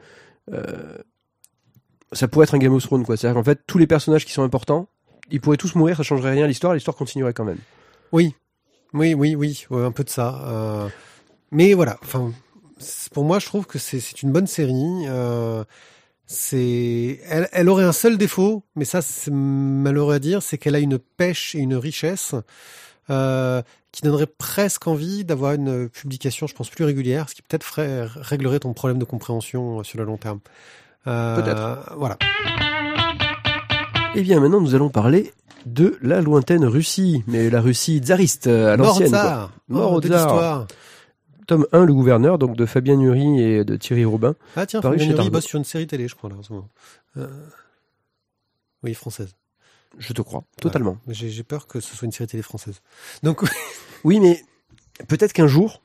euh, ça pourrait être un Game of Thrones quoi c'est à dire qu'en fait tous les personnages qui sont importants ils pourraient tous mourir ça changerait rien à l'histoire l'histoire continuerait quand même Oui, oui, oui, oui, ouais, un peu de ça. Euh, mais voilà. Enfin, pour moi, je trouve que c'est c'est une bonne série. C'est, elle, elle aurait un seul défaut, mais ça, c'est malheureux à dire, c'est qu'elle a une pêche et une richesse. Euh, qui donnerait presque envie d'avoir une publication, je pense, plus régulière, ce qui peut-être ferait, réglerait ton problème de compréhension euh, sur le long terme. Euh, Peut-être. Voilà. et bien maintenant nous allons parler de la lointaine Russie mais la Russie tsariste à l'ancienne. Mort Mort oh, au de tsar. l'histoire. Tome 1 le gouverneur donc de Fabien Nury et de Thierry Robin Ah tiens, Fabien Nury bosse sur une série télé, je crois, là, en ce moment. Euh, Oui, française. je te crois totalement J'ai peur que ce soit une série télé française. Donc, oui mais peut-être qu'un jour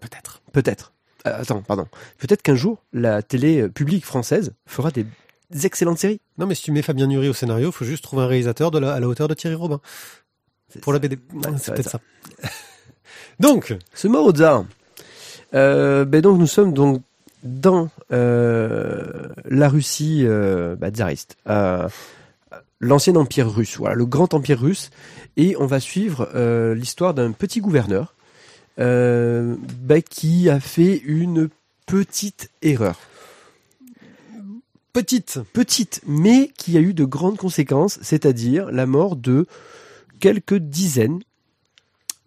peut-être. Peut-être. Euh, attends, pardon. Peut-être qu'un jour, la télé publique française fera des excellentes séries. Non, mais si tu mets Fabien Nury au scénario, faut juste trouver un réalisateur de la, à la hauteur de Thierry Robin. Pour la BD. Ouais, c'est peut-être être ça. Donc, Ce tsar. Euh, ben donc nous sommes donc dans euh, la Russie euh, bah, tsariste, euh, l'ancien empire russe, voilà, le grand empire russe, et on va suivre euh, l'histoire d'un petit gouverneur euh, bah, qui a fait une petite erreur. petite. petite, mais qui a eu de grandes conséquences, c'est-à-dire la mort de quelques dizaines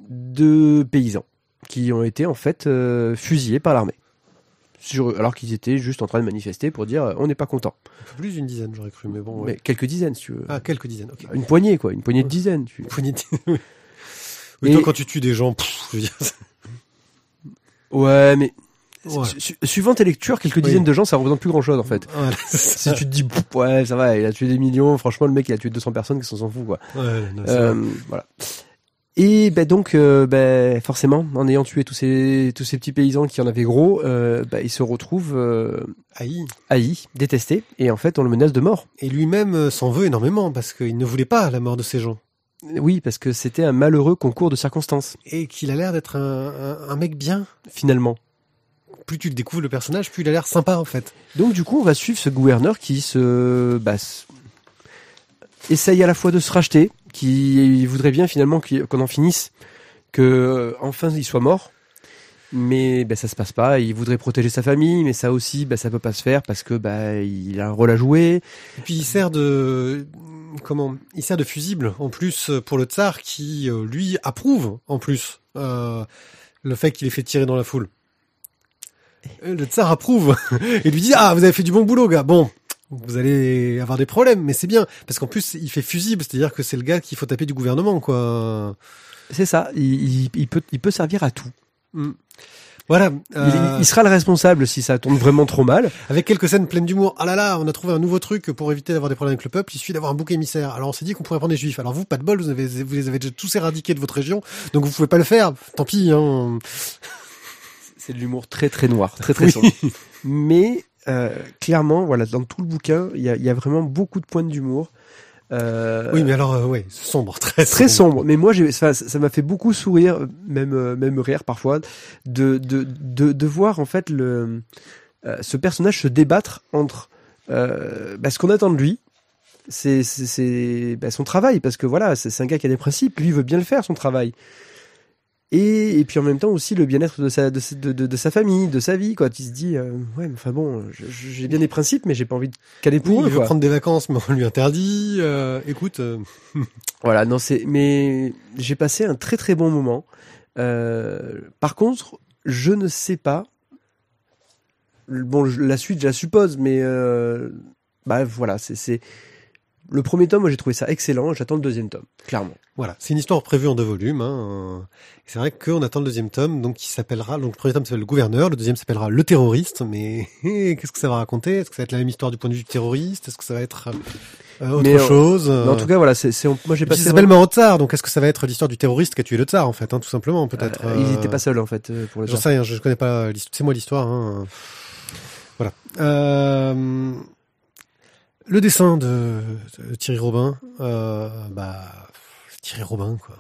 de paysans qui ont été en fait euh, fusillés par l'armée. Sur, alors qu'ils étaient juste en train de manifester pour dire euh, on n'est pas content. Plus d'une dizaine, j'aurais cru, mais bon. ouais. Mais quelques dizaines, si tu veux. Ah, quelques dizaines, ok. Une poignée, quoi, une poignée de dizaines. Tu... Une poignée de- Et- toi, quand tu tues des gens, pff, je veux dire, Ouais, mais Ouais. su- su- suivant tes lectures, quelques Oui. dizaines de gens, ça représente plus grand-chose en fait. Si tu te dis, ouais, ça va, il a tué des millions, franchement, le mec, il a tué 200 personnes, qui s'en fout, quoi. Ouais, non, Euh, vrai. voilà. Et ben donc, euh, ben, forcément, en ayant tué tous ces tous ces petits paysans qui en avaient gros, euh, ben, il se retrouve euh, Haï. haï, détesté, et en fait, on le menace de mort. Et lui-même euh, s'en veut énormément parce qu'il ne voulait pas la mort de ces gens. Oui, parce que c'était un malheureux concours de circonstances, Et qu'il a l'air d'être un, un, un mec bien. finalement. Plus tu le découvres le personnage, plus il a l'air sympa en fait. Donc du coup, on va suivre ce gouverneur qui se bah, essaye à la fois de se racheter, qui voudrait bien finalement qu'on en finisse, que euh, enfin il soit mort, mais ben, ça se passe pas. Il voudrait protéger sa famille, mais ça aussi, ben, ça peut pas se faire parce que ben, il a un rôle à jouer. Et puis il sert de comment Il sert de fusible en plus pour le tsar qui euh, lui approuve en plus euh, le fait qu'il ait fait tirer dans la foule. Le tsar approuve et lui dit ah vous avez fait du bon boulot gars. Bon vous allez avoir des problèmes mais c'est bien parce qu'en plus il fait fusible c'est-à-dire que c'est le gars qu'il faut taper du gouvernement quoi. C'est ça. Il, il- il peut, il peut servir à tout. Mm. Voilà. Il- euh, Il, sera le responsable si ça tourne vraiment trop mal. Avec quelques scènes pleines d'humour. Ah là là, on a trouvé un nouveau truc pour éviter d'avoir des problèmes avec le peuple. Il suffit d'avoir un bouc émissaire. Alors on s'est dit qu'on pourrait prendre des juifs. Alors vous, pas de bol, vous, avez, vous les avez déjà tous éradiqués de votre région, donc vous pouvez pas le faire. Tant pis. Hein. C'est de l'humour très très noir, très très sombre. Mais euh, clairement, voilà, dans tout le bouquin, il y a, y a vraiment beaucoup de points d'humour. Euh, Oui, mais alors euh, ouais, sombre, très très sombre. Mais moi, j'ai, ça ça m'a fait beaucoup sourire, même euh, même rire parfois, de de de, de voir en fait le euh, ce personnage se débattre entre euh, bah, ce qu'on attend de lui. C'est c'est, c'est bah, son travail parce que voilà c'est, c'est un gars qui a des principes lui il veut bien le faire son travail et, et puis en même temps aussi le bien-être de sa de, de, de- de sa famille de sa vie quoi tu se dis euh, ouais enfin bon j'ai bien des principes mais j'ai pas envie de caler pour Oui, eux il veut prendre des vacances, mais on lui interdit. Euh, écoute, euh, Voilà, non, c'est. Mais j'ai passé un très très bon moment. Euh, par contre, je ne sais pas. Bon, la suite, je la suppose, mais euh, bah voilà, c'est c'est le premier tome. Moi, j'ai trouvé ça excellent. J'attends le deuxième tome, clairement. voilà, c'est une histoire prévue en deux volumes. Hein. C'est vrai qu'on attend le deuxième tome, donc qui s'appellera. Donc le premier tome s'appelle le gouverneur, le deuxième s'appellera le terroriste. Mais qu'est-ce que ça va raconter? Est-ce que ça va être la même histoire du point de vue du terroriste? Est-ce que ça va être euh, autre Mais, euh, chose? Mais en tout cas, voilà, c'est c'est- moi j'ai passé. ça s'appelle au tsar, donc est-ce que ça va être l'histoire du terroriste qui a tué le tsar en fait, hein, tout simplement peut-être. Euh, il euh, n'était pas seul en fait euh, pour le J'en sais rien, je, je connais pas l'histoire. C'est moi l'histoire. Hein. Voilà. Euh, le dessin de, de Thierry Robin, euh, bah Thierry Robin quoi.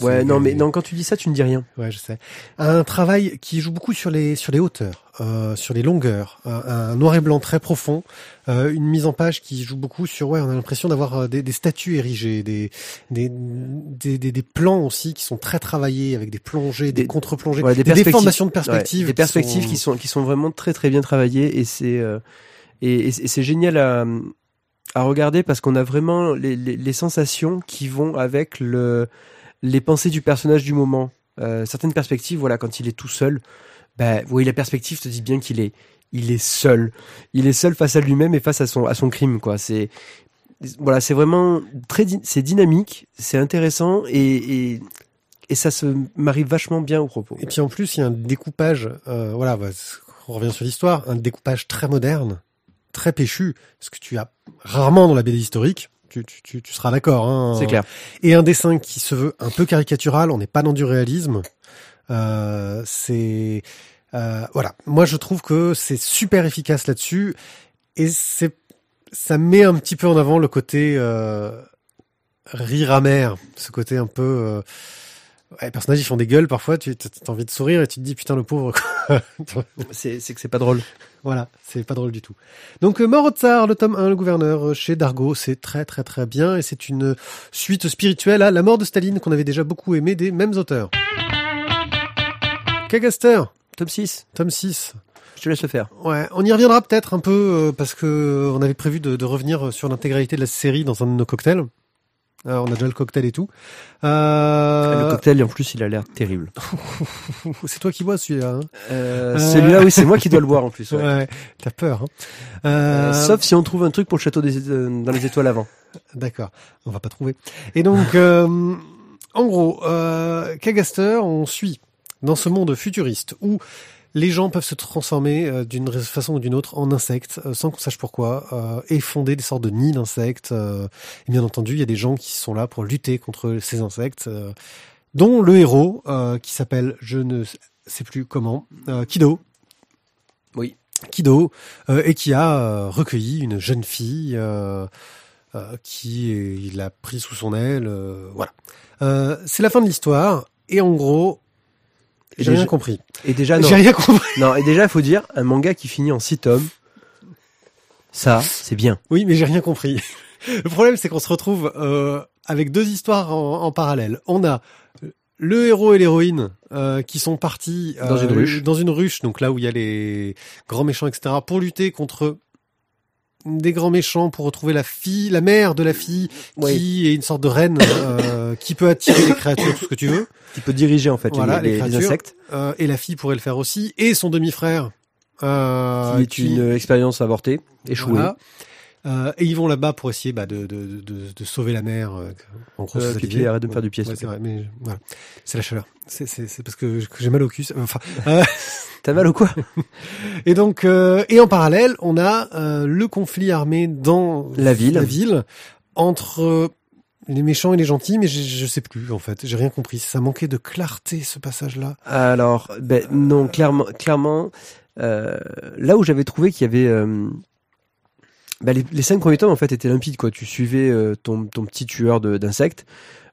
Ouais, non, mais non, quand tu dis ça, tu ne dis rien. Ouais, je sais. Un travail qui joue beaucoup sur les sur les hauteurs, euh, sur les longueurs, un, un noir et blanc très profond, euh, une mise en page qui joue beaucoup sur ouais, on a l'impression d'avoir euh, des, des statues érigées, des des, des des des plans aussi qui sont très travaillés avec des plongées, des, contre-plongées, Ouais, des, déformations de ouais, perspectives, des perspectives qui sont... qui sont vraiment très très bien travaillées et c'est euh, et, et c'est génial à, à regarder parce qu'on a vraiment les, les, les sensations qui vont avec le les pensées du personnage du moment. Euh, certaines perspectives, voilà, quand il est tout seul, ben oui, la perspective te dit bien qu'il est il est seul. Il est seul face à lui-même et face à son à son crime quoi. C'est voilà, c'est vraiment très c'est dynamique, c'est intéressant et, et et ça se marie vachement bien au propos. Et puis en plus, il y a un découpage, euh, voilà, bah, on revient sur l'histoire, un découpage très moderne, très péchu, ce que tu as rarement dans la BD historique. Tu, tu, tu, tu seras d'accord. Hein, C'est clair. Et un dessin qui se veut un peu caricatural. On n'est pas dans du réalisme. Euh, c'est euh, voilà. Moi, je trouve que c'est super efficace là-dessus, et c'est ça met un petit peu en avant le côté euh, rire amer, ce côté un peu euh, les personnages ils font des gueules parfois, tu as envie de sourire et tu te dis putain le pauvre. quoi. C'est c'est que c'est pas drôle. voilà, c'est pas drôle du tout. Donc euh, Mort au tsar, le tome 1, le gouverneur euh, chez Dargo, c'est très très très bien et c'est une suite spirituelle à La mort de Staline qu'on avait déjà beaucoup aimé des mêmes auteurs. Kagaster, Top 6. tome 6. Je te laisse le faire. Ouais, on y reviendra peut-être un peu euh, parce que euh, on avait prévu de, de revenir sur l'intégralité de la série dans un de nos cocktails. Euh, on a déjà le cocktail et tout. Euh... Le cocktail, en plus, il a l'air terrible. C'est toi qui bois celui-là. Hein Euh, Celui-là, oui, c'est moi qui dois le boire en plus. ouais. ouais, t'as peur. Hein Euh, Euh, Sauf si on trouve un truc pour le château des, euh, dans les étoiles avant. D'accord, on va pas trouver. Et donc, euh, en gros, euh, Kagaster, on suit dans ce monde futuriste où les gens peuvent se transformer euh, d'une façon ou d'une autre en insectes euh, sans qu'on sache pourquoi euh, et fonder des sortes de nids d'insectes. et bien entendu, il y a des gens qui sont là pour lutter contre ces insectes, dont le héros qui s'appelle, je ne sais plus comment, Kido. Oui. Kido et qui a recueilli une jeune fille euh, qui il a pris sous son aile. euh, voilà. Euh, c'est la fin de l'histoire et en gros, j'ai rien compris. Et déjà, non. J'ai rien compris. non, et déjà, faut dire, un manga qui finit en 6 tomes, ça, c'est bien. Oui, mais j'ai rien compris. Le problème, c'est qu'on se retrouve euh, avec deux histoires en, en parallèle. On a le héros et l'héroïne euh, qui sont partis Dans une euh, ruche. dans une ruche, donc là où il y a les grands méchants, etc., pour lutter contre des grands méchants, pour retrouver la fille, la mère de la fille, Oui. qui est une sorte de reine euh, qui peut attirer les créatures, tout ce que tu veux. Qui peut diriger en fait Voilà, les, insectes. Euh, et la fille pourrait le faire aussi, et son demi-frère. Euh, qui est une expérience avortée, échouée. voilà. Euh, et ils vont là-bas pour essayer bah, de, de, de, de sauver la mère. euh, en gros, Euh, arrête de me faire du pied, Ouais, c'est vrai, mais voilà, c'est la chaleur. C'est parce que, j'ai mal au cul. Enfin, euh, T'as mal ou quoi et donc euh, et en parallèle, on a euh, le conflit armé dans La ville. la ville entre euh, les méchants et les gentils, mais je, sais plus en fait. J'ai rien compris. Ça manquait de clarté ce passage-là. Alors, ben non, clairement, clairement, là où j'avais trouvé qu'il y avait, ben, les, les cinq premiers tomes en fait étaient limpides quoi. Tu suivais ton, ton petit tueur d'insectes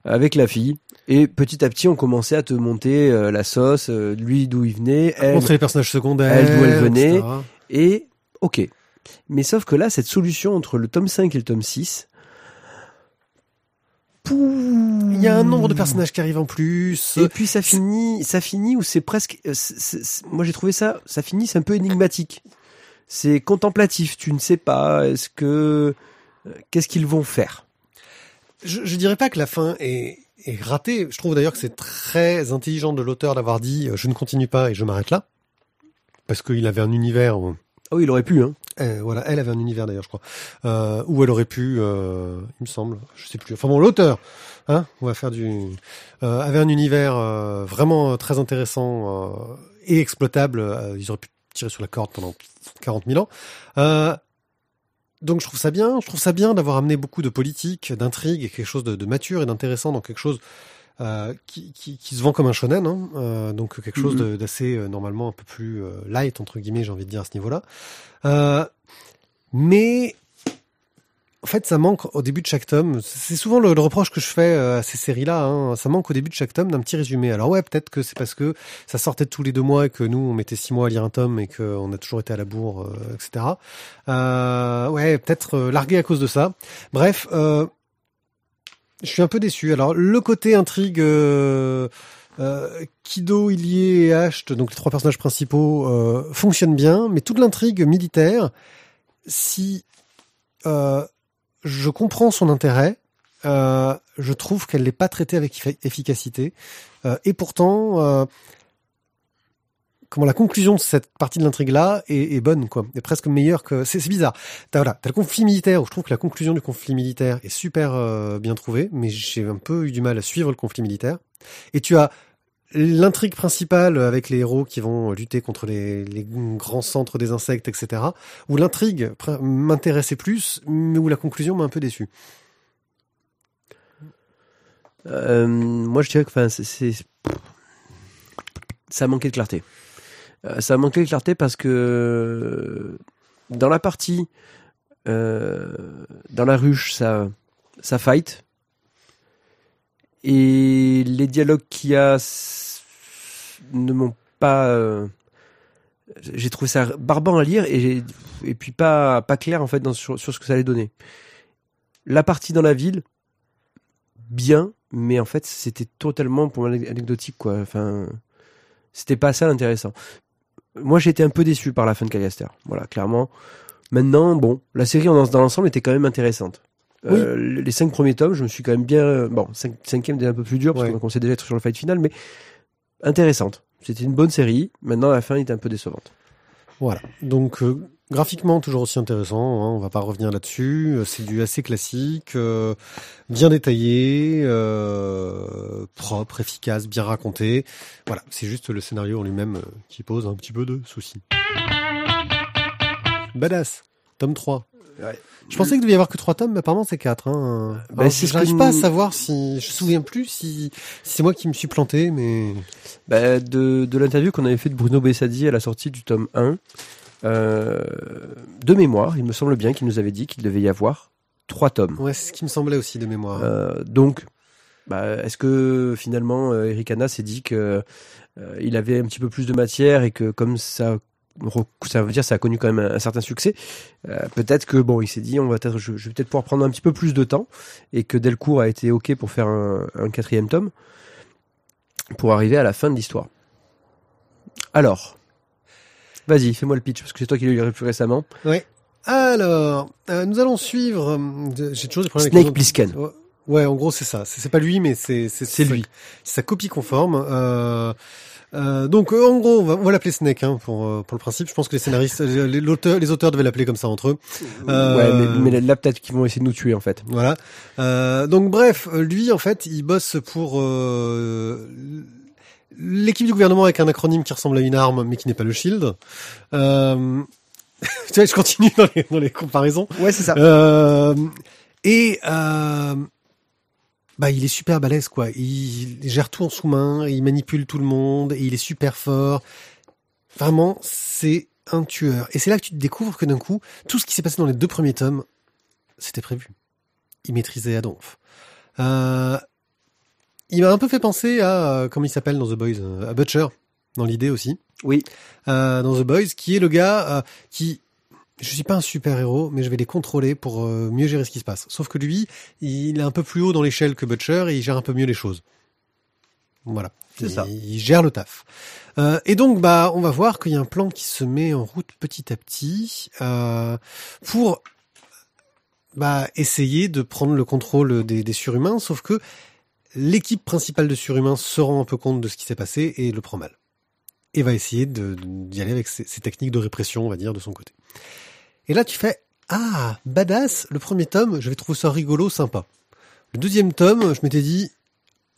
avec la fille, et petit à petit on commençait à te monter euh, la sauce, euh, lui d'où il venait, elle, Montrer les personnages secondaires. elle, d'où elle venait. etc. et ok. Mais sauf que là, cette solution entre le tome 5 et le tome 6, Il y a un nombre de personnages qui arrivent en plus. Et puis ça finit, ça finit où c'est presque. euh, c'est- c'est- c'est- moi j'ai trouvé ça, ça finit, c'est un peu énigmatique. C'est contemplatif. Tu ne sais pas. Est-ce que qu'est-ce qu'ils vont faire? Je, je dirais pas que la fin est, est ratée. Je trouve d'ailleurs que c'est très intelligent de l'auteur d'avoir dit euh, je ne continue pas et je m'arrête là. Parce qu'il avait un univers. où- Ah oui, il aurait pu. Hein. euh, voilà, elle avait un univers d'ailleurs, je crois, euh, où elle aurait pu, euh, il me semble, je sais plus. Enfin bon, l'auteur, hein, on va faire du, euh, avait un univers euh, vraiment euh, très intéressant euh, et exploitable. Euh, ils auraient pu tirer sur la corde pendant 40 000 ans. Donc je trouve ça bien. Je trouve ça bien d'avoir amené beaucoup de politique, d'intrigue et quelque chose de, de mature et d'intéressant dans quelque chose euh, qui, qui, qui se vend comme un shonen. Hein, euh, donc quelque chose de- d'assez euh, normalement un peu plus euh, light entre guillemets, j'ai envie de dire à ce niveau-là. Euh, mais en fait, ça manque au début de chaque tome. C'est souvent le, reproche que je fais euh, à ces séries-là. Hein. Ça manque au début de chaque tome d'un petit résumé. Alors ouais, peut-être que c'est parce que ça sortait tous les deux mois et que nous, on mettait six mois à lire un tome et qu'on a toujours été à la bourre, euh, etc. Euh, ouais, peut-être euh, largué à cause de ça. Bref, euh, je suis un peu déçu. Alors le côté intrigue. Euh, euh, Kido, Ilie et Asht, donc les trois personnages principaux, euh, fonctionnent bien, mais toute l'intrigue militaire, si euh, je comprends son intérêt, euh, je trouve qu'elle n'est pas traitée avec effi- efficacité, Euh, et pourtant, euh, comment la conclusion de cette partie de l'intrigue là est, bonne, quoi, est presque meilleure que. C'est bizarre. T'as voilà, t'as le conflit militaire où je trouve que la conclusion du conflit militaire est super euh, bien trouvée, mais j'ai un peu eu du mal à suivre le conflit militaire. Et tu as l'intrigue principale avec les héros qui vont lutter contre les, grands centres des insectes, etc. Où l'intrigue m'intéressait plus, mais où la conclusion m'a un peu déçu. Euh, moi, je dirais que enfin, c'est, ça manquait de clarté. Euh, ça manquait de clarté parce que dans la partie, euh, dans la ruche, ça, ça fight. Et les dialogues qu'il y a ne m'ont pas. euh, j'ai trouvé ça barbant à lire et, et puis pas, pas clair en fait sur, sur ce que ça allait donner. La partie dans la ville, bien, mais en fait c'était totalement pour moi anecdotique quoi. Enfin, c'était pas ça l'intéressant. Moi été un peu déçu par la fin de Caliaster. Voilà, clairement. Maintenant, bon, la série dans l'ensemble était quand même intéressante. Euh, les cinq premiers tomes, je me suis quand même bien. Bon, cinq, cinquième était un peu plus dur parce Ouais. qu'on commençait déjà à être sur le fight final, mais intéressante. C'était une bonne série. Maintenant, la fin était un peu décevante. Voilà. Donc euh, graphiquement toujours aussi intéressant. Hein, on va pas revenir là-dessus. Euh, C'est du assez classique, euh, bien détaillé, euh, propre, efficace, bien raconté. Voilà. C'est juste le scénario en lui-même euh, qui pose un petit peu de soucis. Badass. Tome 3. Ouais. Je pensais qu'il devait y avoir que trois tomes, mais apparemment c'est quatre. Hein. Alors, c'est ce J'arrive que pas à savoir si, je me souviens plus si, si c'est moi qui me suis planté, mais Bah, de de l'interview qu'on avait fait de Bruno Bessadi à la sortie du tome 1, euh, de mémoire, il me semble bien qu'il nous avait dit qu'il devait y avoir trois tomes. ouais, c'est ce qui me semblait aussi de mémoire. Euh, donc, bah, est-ce que finalement euh, Eric Hanna s'est dit que euh, il avait un petit peu plus de matière et que comme ça ça veut dire ça a connu quand même un, un certain succès. euh, peut-être que bon, il s'est dit on va peut-être je, je vais peut-être pouvoir prendre un petit peu plus de temps et que Delcourt a été ok pour faire un, un quatrième tome. pour arriver à la fin de l'histoire. Alors, vas-y, fais-moi le pitch parce que c'est toi qui l'as lu plus récemment. Ouais. Alors, euh, nous allons suivre. euh, J'ai toujours des problèmes Snake avec Plissken. Ouais, en gros, c'est ça. C'est c'est pas lui, mais c'est c'est C'est lui. C'est sa copie conforme. Euh, euh, donc, euh, en gros, on va, va l'appeler Snake hein, pour euh, pour le principe. Je pense que les scénaristes, les, l'auteur- les auteurs devaient l'appeler comme ça entre eux. Euh, Ouais, mais, mais là peut-être qu'ils vont essayer de nous tuer en fait. Voilà. Euh, donc bref, lui en fait, il bosse pour euh, l'équipe du gouvernement avec un acronyme qui ressemble à une arme, mais qui n'est pas le Shield. Euh, tu vois, je continue dans les, dans les comparaisons. Ouais, c'est ça. Euh, et euh, bah, il est super balèze quoi. Il, gère tout en sous-main, il manipule tout le monde, et il est super fort. Vraiment, c'est un tueur. Et c'est là que tu te découvres que d'un coup, tout ce qui s'est passé dans les deux premiers tomes, c'était prévu. Il maîtrisait Adolphe. Euh, il m'a un peu fait penser à euh, comment il s'appelle dans The Boys, euh, à Butcher, dans l'idée aussi Oui. euh, dans The Boys, qui est le gars euh, qui, je suis pas un super héros, mais je vais les contrôler pour euh, mieux gérer ce qui se passe. Sauf que lui, il est un peu plus haut dans l'échelle que Butcher et il gère un peu mieux les choses. Voilà. C'est ça. Il gère le taf. Euh, et donc, bah, on va voir qu'il y a un plan qui se met en route petit à petit euh, pour bah, essayer de prendre le contrôle des, des surhumains. Sauf que l'équipe principale de surhumains se rend un peu compte de ce qui s'est passé et le prend mal et va essayer de- d'y aller avec ses, ses techniques de répression, on va dire, de son côté. Et là, tu fais ah badass. Le premier tome, je vais trouver ça rigolo, sympa. Le deuxième tome, je m'étais dit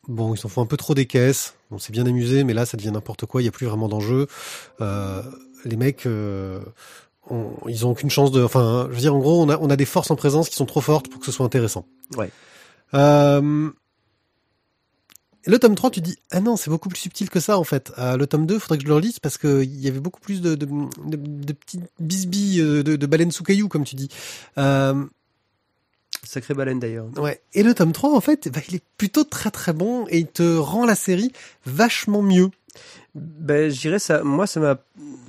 bon, ils s'en font un peu trop des caisses. On s'est bien amusé, mais là, ça devient n'importe quoi. Il y a plus vraiment d'enjeu. Euh, les mecs. euh, ont- ils ont aucune chance de. Enfin, je veux dire, en gros, on a, on a des forces en présence qui sont trop fortes pour que ce soit intéressant. Ouais. Euh, le tome 3, tu dis, ah non, c'est beaucoup plus subtil que ça, en fait. Euh, le tome 2, faudrait que je le relise parce que il y avait beaucoup plus de, de, de, de petites bisbilles euh, de, de baleines sous cailloux, comme tu dis. Euh, Sacré baleine d'ailleurs. ouais. Et le tome 3, en fait, bah, il est plutôt très très bon et il te rend la série vachement mieux. Ben, je dirais ça. Moi, ça m'a.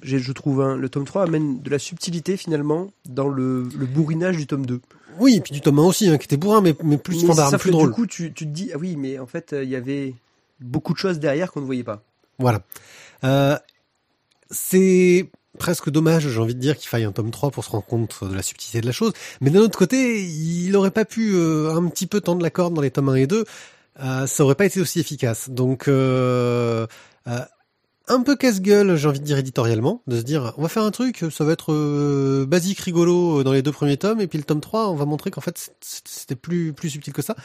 Je trouve hein, le tome 3 amène de la subtilité finalement dans le, le bourrinage du tome 2. Oui, et puis du tome 1 aussi, hein, qui était bourrin, mais, mais plus Mais standard, plus drôle. Du coup, tu, tu te dis, ah oui, mais en fait, euh, il y avait beaucoup de choses derrière qu'on ne voyait pas. Voilà. Euh, c'est presque dommage, j'ai envie de dire, qu'il faille un tome 3 pour se rendre compte de la subtilité de la chose. Mais d'un autre côté, il aurait pas pu euh, un petit peu tendre la corde dans les tomes 1 et 2. Euh, ça aurait pas été aussi efficace. Donc, euh, euh, un peu casse-gueule, j'ai envie de dire éditorialement, de se dire, on va faire un truc, ça va être euh, basique, rigolo euh, dans les deux premiers tomes, et puis le tome 3, on va montrer qu'en fait, c'était plus, plus subtil que ça.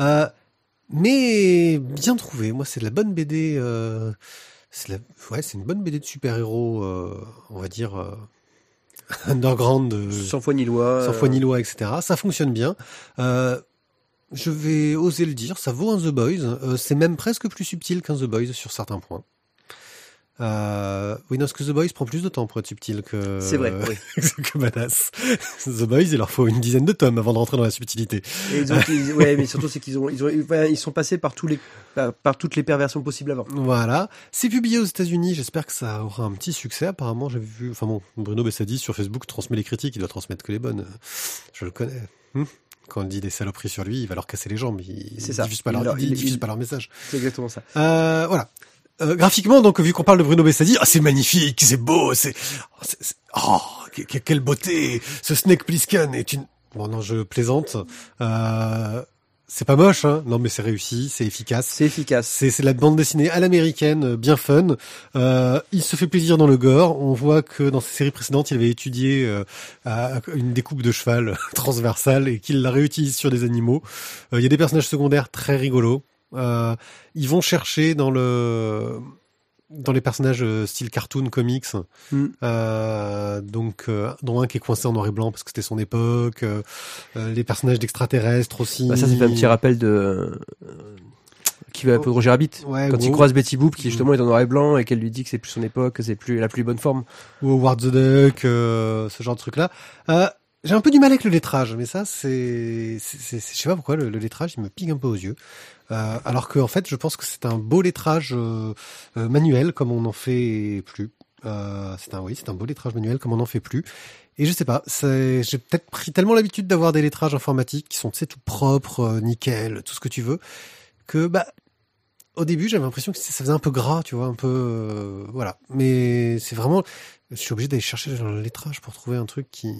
Euh, mais bien trouvé. Moi, c'est de la bonne BD. Euh, c'est la- ouais, c'est une bonne BD de super-héros, on va dire underground, Sans foi ni loi. sans foi ni loi, etc. Ça fonctionne bien. Euh, je vais oser le dire, ça vaut un The Boys. Euh, c'est même presque plus subtil qu'un The Boys sur certains points. Euh, oui, non, parce que The Boys prend plus de temps pour être subtil que, C'est vrai. oui. que Badass. The Boys, il leur faut une dizaine de tomes avant de rentrer dans la subtilité. Et ont- ils- ouais, mais surtout c'est qu'ils ont, ils ont, ils sont passés par tous les, par, par toutes les perversions possibles avant. Voilà. C'est publié aux États-Unis. J'espère que ça aura un petit succès. Apparemment, j'ai vu. Enfin bon, Bruno Bessadi sur Facebook transmet les critiques. Il doit transmettre que les bonnes. Je le connais. Hmm? Quand il dit des saloperies sur lui, il va leur casser les jambes. Il, ça. diffuse pas Il leur, il il- diffuse pas leur message. C'est exactement ça. Euh, voilà. Euh, graphiquement, donc, vu qu'on parle de Bruno Bessadi, ah, c'est magnifique, c'est beau, c'est, oh, oh, que- que- quelle beauté, ce Snake Plissken est une, bon, non, je plaisante, euh, c'est pas moche, hein, non, mais c'est réussi, c'est efficace. C'est efficace. C'est c'est de la bande dessinée à l'américaine, euh, bien fun. Euh, il se fait plaisir dans le gore. On voit que dans ses séries précédentes, il avait étudié euh, à- une découpe de cheval transversale et qu'il la réutilise sur des animaux. Euh, Il y a des personnages secondaires très rigolos. Euh, ils vont chercher dans le dans les personnages euh, style cartoon comics, Mm. euh, donc euh, dont un qui est coincé en noir et blanc parce que c'était son époque, euh, les personnages d'extraterrestres aussi. Bah, ça, fait un petit rappel de euh, qui va pour Roger Rabbit. Ouais, Quand il croise Betty Boop, qui justement est en noir et blanc, et qu'elle lui dit que c'est plus son époque, que c'est plus la plus bonne forme. ou Howard the Duck, euh, ce genre de truc-là. Euh, j'ai un peu du mal avec le lettrage, mais ça, c'est, je sais pas pourquoi le, le lettrage, il me pique un peu aux yeux. Euh, alors que en fait, je pense que c'est un beau lettrage euh, euh, manuel, comme on n'en fait plus. Euh, c'est un oui, c'est un beau lettrage manuel, comme on n'en fait plus. Et je sais pas, j'ai peut-être pris tellement l'habitude d'avoir des lettrages informatiques qui sont, tu sais, tout propres, euh, nickel, tout ce que tu veux, que bah au début, j'avais l'impression que ça faisait un peu gras, tu vois, un peu, euh, voilà. Mais c'est vraiment, je suis obligé d'aller chercher dans le lettrage pour trouver un truc qui,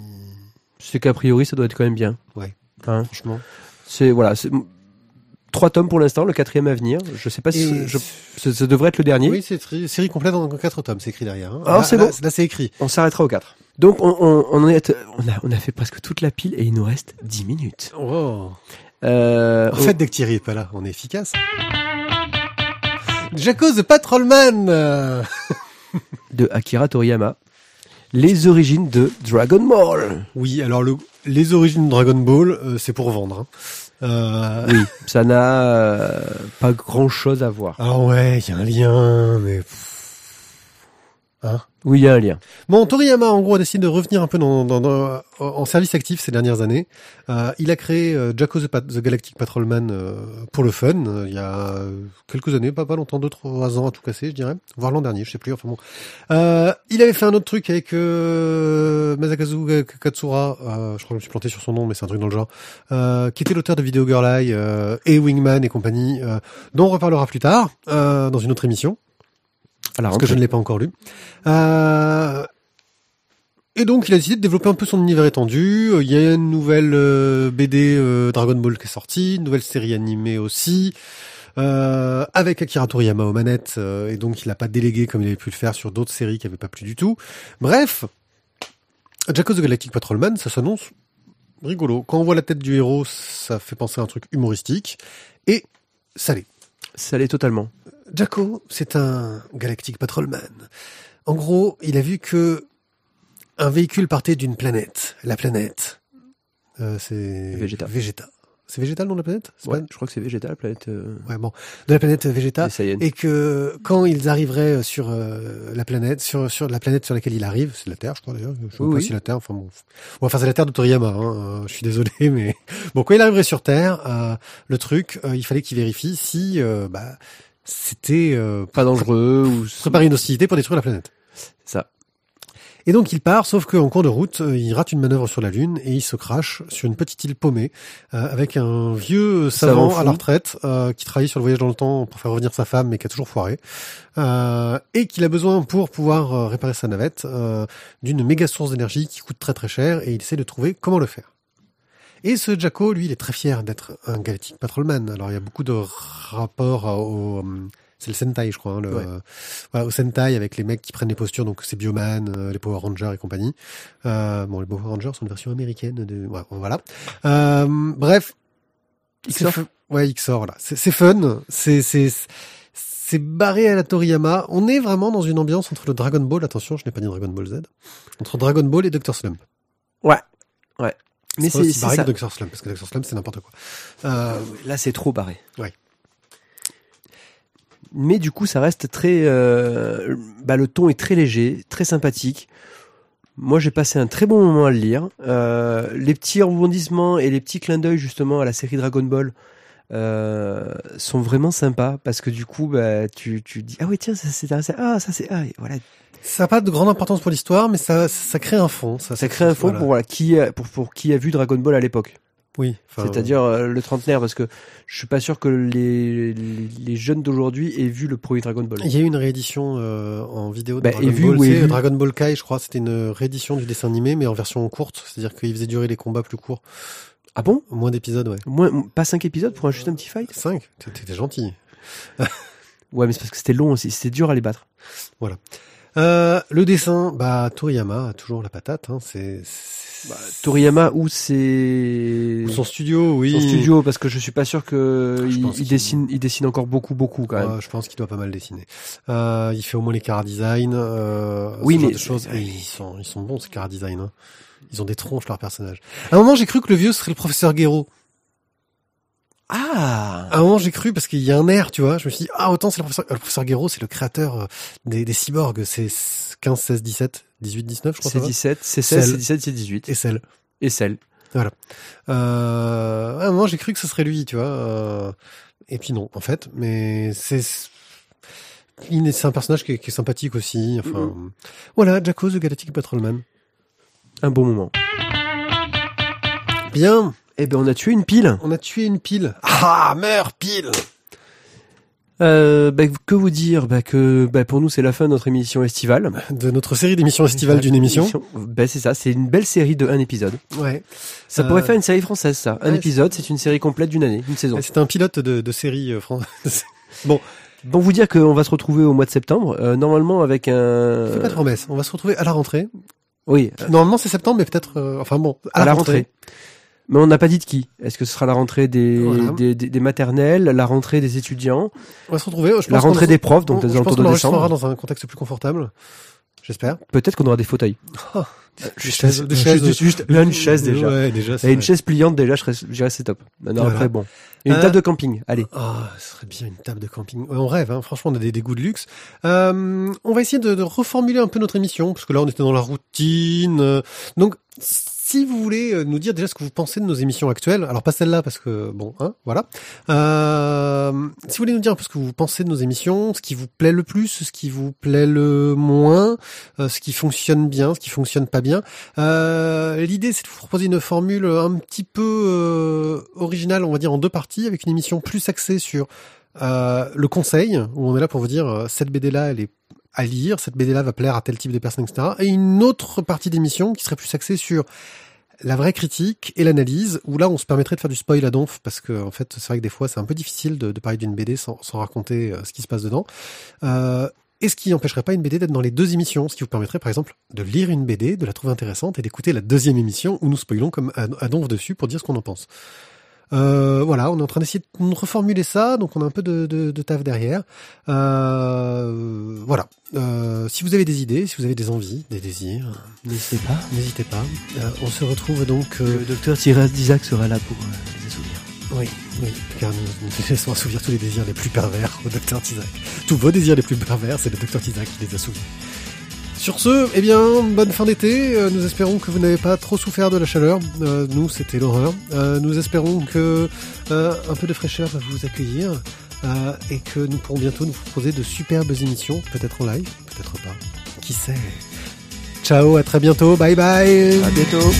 C'est qu'a priori, ça doit être quand même bien. Ouais. Hein franchement. c'est voilà, c'est trois tomes pour l'instant, le quatrième à venir. Je sais pas si je- ça, ça devrait être le dernier. Oui, c'est tri- série complète en quatre tomes, c'est écrit derrière. hein. Alors, Là- c'est bon. Là, c'est écrit. On s'arrêtera au 4. Donc on, on, on, en est, on, a, on a fait presque toute la pile et il nous reste 10 minutes. Oh. Euh, En fait, dès que Thierry est pas là, on est efficace. Jaco the Patrolman de Akira Toriyama, les origines de Dragon Ball. Oui, alors le, les origines de Dragon Ball, euh, c'est pour vendre. hein. Euh, Oui, ça n'a euh, pas grand chose à voir. Alors ouais, il y a un lien, mais... Hein Oui, il y a un lien. Bon, Toriyama, en gros, a décidé de revenir un peu dans, dans- dans- en service actif ces dernières années. Euh, il a créé euh, Jacko the, Galactic Patrolman euh, pour le fun, euh, il y a quelques années, pas, pas longtemps, deux, trois ans à tout casser, je dirais. Voire l'an dernier, je sais plus, enfin bon. Euh, il avait fait un autre truc avec euh, Masakazu Katsura, je crois que je me suis planté sur son nom, mais c'est un truc dans le genre, qui était l'auteur de Video Girl Eye et Wingman et compagnie, dont on reparlera plus tard, dans une autre émission La parce que je ne l'ai pas encore lu. Euh, et donc, il a décidé de développer un peu son univers étendu. Euh, Il y a une nouvelle euh, BD euh, Dragon Ball qui est sortie, une nouvelle série animée aussi, euh, avec Akira Toriyama aux manettes. et donc, il n'a pas délégué comme il avait pu le faire sur d'autres séries qui n'avaient pas plu du tout. Bref, Jacko the Galactic Patrolman, ça s'annonce rigolo. Quand on voit la tête du héros, ça fait penser à un truc humoristique. Et ça l'est. Ça l'est totalement. Jacko, c'est un Galactic Patrolman. En gros, il a vu que un véhicule partait d'une planète. La planète, euh, c'est Vegeta. Vegeta. C'est Vegeta le nom de la planète? C'est Ouais, je crois que c'est végétal, planète euh, pas- Ouais, bon, de la planète Vegeta. des Saiyans. Et que quand ils arriveraient sur euh, la planète, sur sur la planète sur laquelle il arrive, c'est la Terre, je crois d'ailleurs. Je sais Oui, pas oui. si la Terre. Enfin bon, Bon, enfin c'est la Terre de Toriyama. Hein, euh, je suis désolé, mais bon, quand il arriverait sur Terre, euh, le truc, euh, il fallait qu'il vérifie si euh, bah c'était euh, Pas dangereux ou préparer une hostilité pour détruire la planète. ça. Et donc il part, sauf qu'en cours de route, euh, il rate une manœuvre sur la Lune et il se crache sur une petite île paumée euh, avec un vieux savant, à la retraite euh, qui travaille sur le voyage dans le temps pour faire revenir sa femme mais qui a toujours foiré euh, et qu'il a besoin pour pouvoir euh, réparer sa navette euh, d'une méga source d'énergie qui coûte très très cher et il essaie de trouver comment le faire. Et ce Jacko, lui, il est très fier d'être un Galactic Patrolman. Alors il y a beaucoup de rapports au... C'est le Sentai, je crois. Hein, le, Ouais. voilà, au Sentai avec les mecs qui prennent les postures, donc c'est Bioman, euh, les Power Rangers et compagnie. Euh, bon, les Power Rangers sont une version américaine de, ouais, voilà. Euh, bref. Xor. F- Ouais, Xor, voilà. C'est fun. C'est, c'est, c'est barré à la Toriyama. On est vraiment dans une ambiance entre le Dragon Ball, attention, je n'ai pas dit Dragon Ball Z, entre Dragon Ball et Dr. Slump. Ouais. Ouais. Mais C'est barré ça. que Dr. Slump, parce que Dr. Slump, c'est n'importe quoi. Euh, Là, c'est trop barré. Ouais. Mais du coup, ça reste très. euh, bah, le ton est très léger, très sympathique. Moi, j'ai passé un très bon moment à le lire. Euh, les petits rebondissements et les petits clins d'œil justement à la série Dragon Ball euh, sont vraiment sympas parce que du coup, bah, tu tu dis ah oui tiens ça c'est ah ça c'est ah et voilà ça n'a pas de grande importance pour l'histoire, mais ça, ça crée un fond. Ça, ça crée un fond voilà. pour voilà qui a, pour pour qui a vu Dragon Ball à l'époque. Oui. C'est-à-dire euh, le trentenaire, parce que je suis pas sûr que les, les, les jeunes d'aujourd'hui aient vu le premier Dragon Ball. Il y a eu une réédition euh, en vidéo de Bah, Dragon vu Ball. ou et c'est vu. Dragon Ball Kai, je crois, c'était une réédition du dessin animé, mais en version courte. C'est-à-dire qu'il faisait durer les combats plus courts. Ah bon? Moins d'épisodes, ouais. Moins, Pas cinq épisodes pour un juste un petit fight? 5 T'étais gentil. Ouais, mais c'est parce que c'était long aussi, c'était dur à les battre. Euh, le dessin, bah, Toriyama a toujours la patate. Hein, c'est Bah, Toriyama ou c'est Son studio, oui. son studio, parce que je suis pas sûr que Je il, dessine, il dessine encore beaucoup, beaucoup quand même. Ouais, je pense qu'il doit pas mal dessiner. Euh, il fait au moins les car design, euh, Oui, mais- de choses. Et ils sont, ils sont bons ces car design. Hein. Ils ont des tronches leurs personnages. À un moment, j'ai cru que le vieux serait le professeur Gero. Ah À un moment, j'ai cru parce qu'il y a un air, tu vois. Je me suis dit, ah, autant c'est le professeur, le professeur Gero, c'est le créateur euh, des, des cyborgs. C'est 15, 16, 17, 18, 19, je crois. C'est ça va 17, c'est 16, Celle. c'est 17, c'est 18. Et celle. Et celle. Euh, à un moment, j'ai cru que ce serait lui, tu vois. euh, et puis non, en fait. Mais c'est c'est un personnage qui est, qui est sympathique aussi. Enfin, voilà, Jacko the Galactic Patrolman. Un bon moment. Bien, Eh ben, on a tué une pile. on a tué une pile. Ah, meurs pile. Euh, bah, que vous dire? Bah, que bah, pour nous c'est la fin de notre émission estivale. De notre série d'émissions estivales d'une émission. Bah, c'est ça, c'est une belle série de un épisode. Ouais. Ça pourrait faire une série française ça. Un ouais, épisode, c'est une série complète d'une année, une saison. C'est un pilote de, de série euh, française. bon. Bon, vous dire qu'on va se retrouver au mois de septembre, euh, normalement avec un... Fais pas de promesse, on va se retrouver à la rentrée. Oui. Normalement c'est septembre, mais peut-être... euh, enfin bon, à, la, rentrée. Mais on n'a pas dit de qui. Est-ce que ce sera la rentrée des, voilà. des, des, des, maternelles, la rentrée des étudiants On va se retrouver. Je pense la rentrée des profs, donc on, des alentours de décembre. dans un contexte plus confortable. J'espère. Peut-être qu'on aura des fauteuils. Juste, chaise, de chaise, juste, juste, là, une chaise déjà. Ouais, déjà Et une chaise pliante déjà, je dirais c'est top. Voilà. après bon. Une euh, table de camping, allez. Oh, ce serait bien une table de camping. On rêve, hein. franchement, on a des, des goûts de luxe. Euh, on va essayer de, de, reformuler un peu notre émission, parce que là, on était dans la routine. Donc, si vous voulez nous dire déjà ce que vous pensez de nos émissions actuelles, alors pas celle-là parce que bon, hein, voilà. Euh, si vous voulez nous dire un peu ce que vous pensez de nos émissions, ce qui vous plaît le plus, ce qui vous plaît le moins, euh, ce qui fonctionne bien, ce qui fonctionne pas bien. Euh, L'idée c'est de vous proposer une formule un petit peu euh, originale, on va dire en deux parties, avec une émission plus axée sur euh, le conseil, où on est là pour vous dire cette BD là, elle est à lire, cette BD-là va plaire à tel type de personnes, etc. Et une autre partie d'émission qui serait plus axée sur la vraie critique et l'analyse, où là on se permettrait de faire du spoil à donf, parce que en fait c'est vrai que des fois c'est un peu difficile de, de parler d'une BD sans, sans raconter euh, ce qui se passe dedans. Euh, et ce qui n'empêcherait pas une BD d'être dans les deux émissions, ce qui vous permettrait par exemple de lire une BD, de la trouver intéressante et d'écouter la deuxième émission où nous spoilons comme à, à donf dessus pour dire ce qu'on en pense. Euh, voilà, on est en train d'essayer de reformuler ça, donc on a un peu de, de, de taf derrière. Euh, voilà. Euh, si vous avez des idées, si vous avez des envies, des désirs, n'hésitez pas. N'hésitez pas. Euh, on se retrouve donc. Le docteur Thierry Isaac sera là pour les assouvir. Oui, oui, car nous, nous laissons assouvir tous les désirs les plus pervers au docteur Tizak. Tous vos désirs les plus pervers, c'est le docteur Tizak qui les assouvit. Sur ce, eh bien, bonne fin d'été. Euh, nous espérons que vous n'avez pas trop souffert de la chaleur. Euh, nous, c'était l'horreur. Euh, nous espérons que un peu de fraîcheur va vous accueillir et que nous pourrons bientôt nous proposer de superbes émissions, peut-être en live, peut-être pas. Qui sait? Ciao, à très bientôt. Bye bye. À bientôt.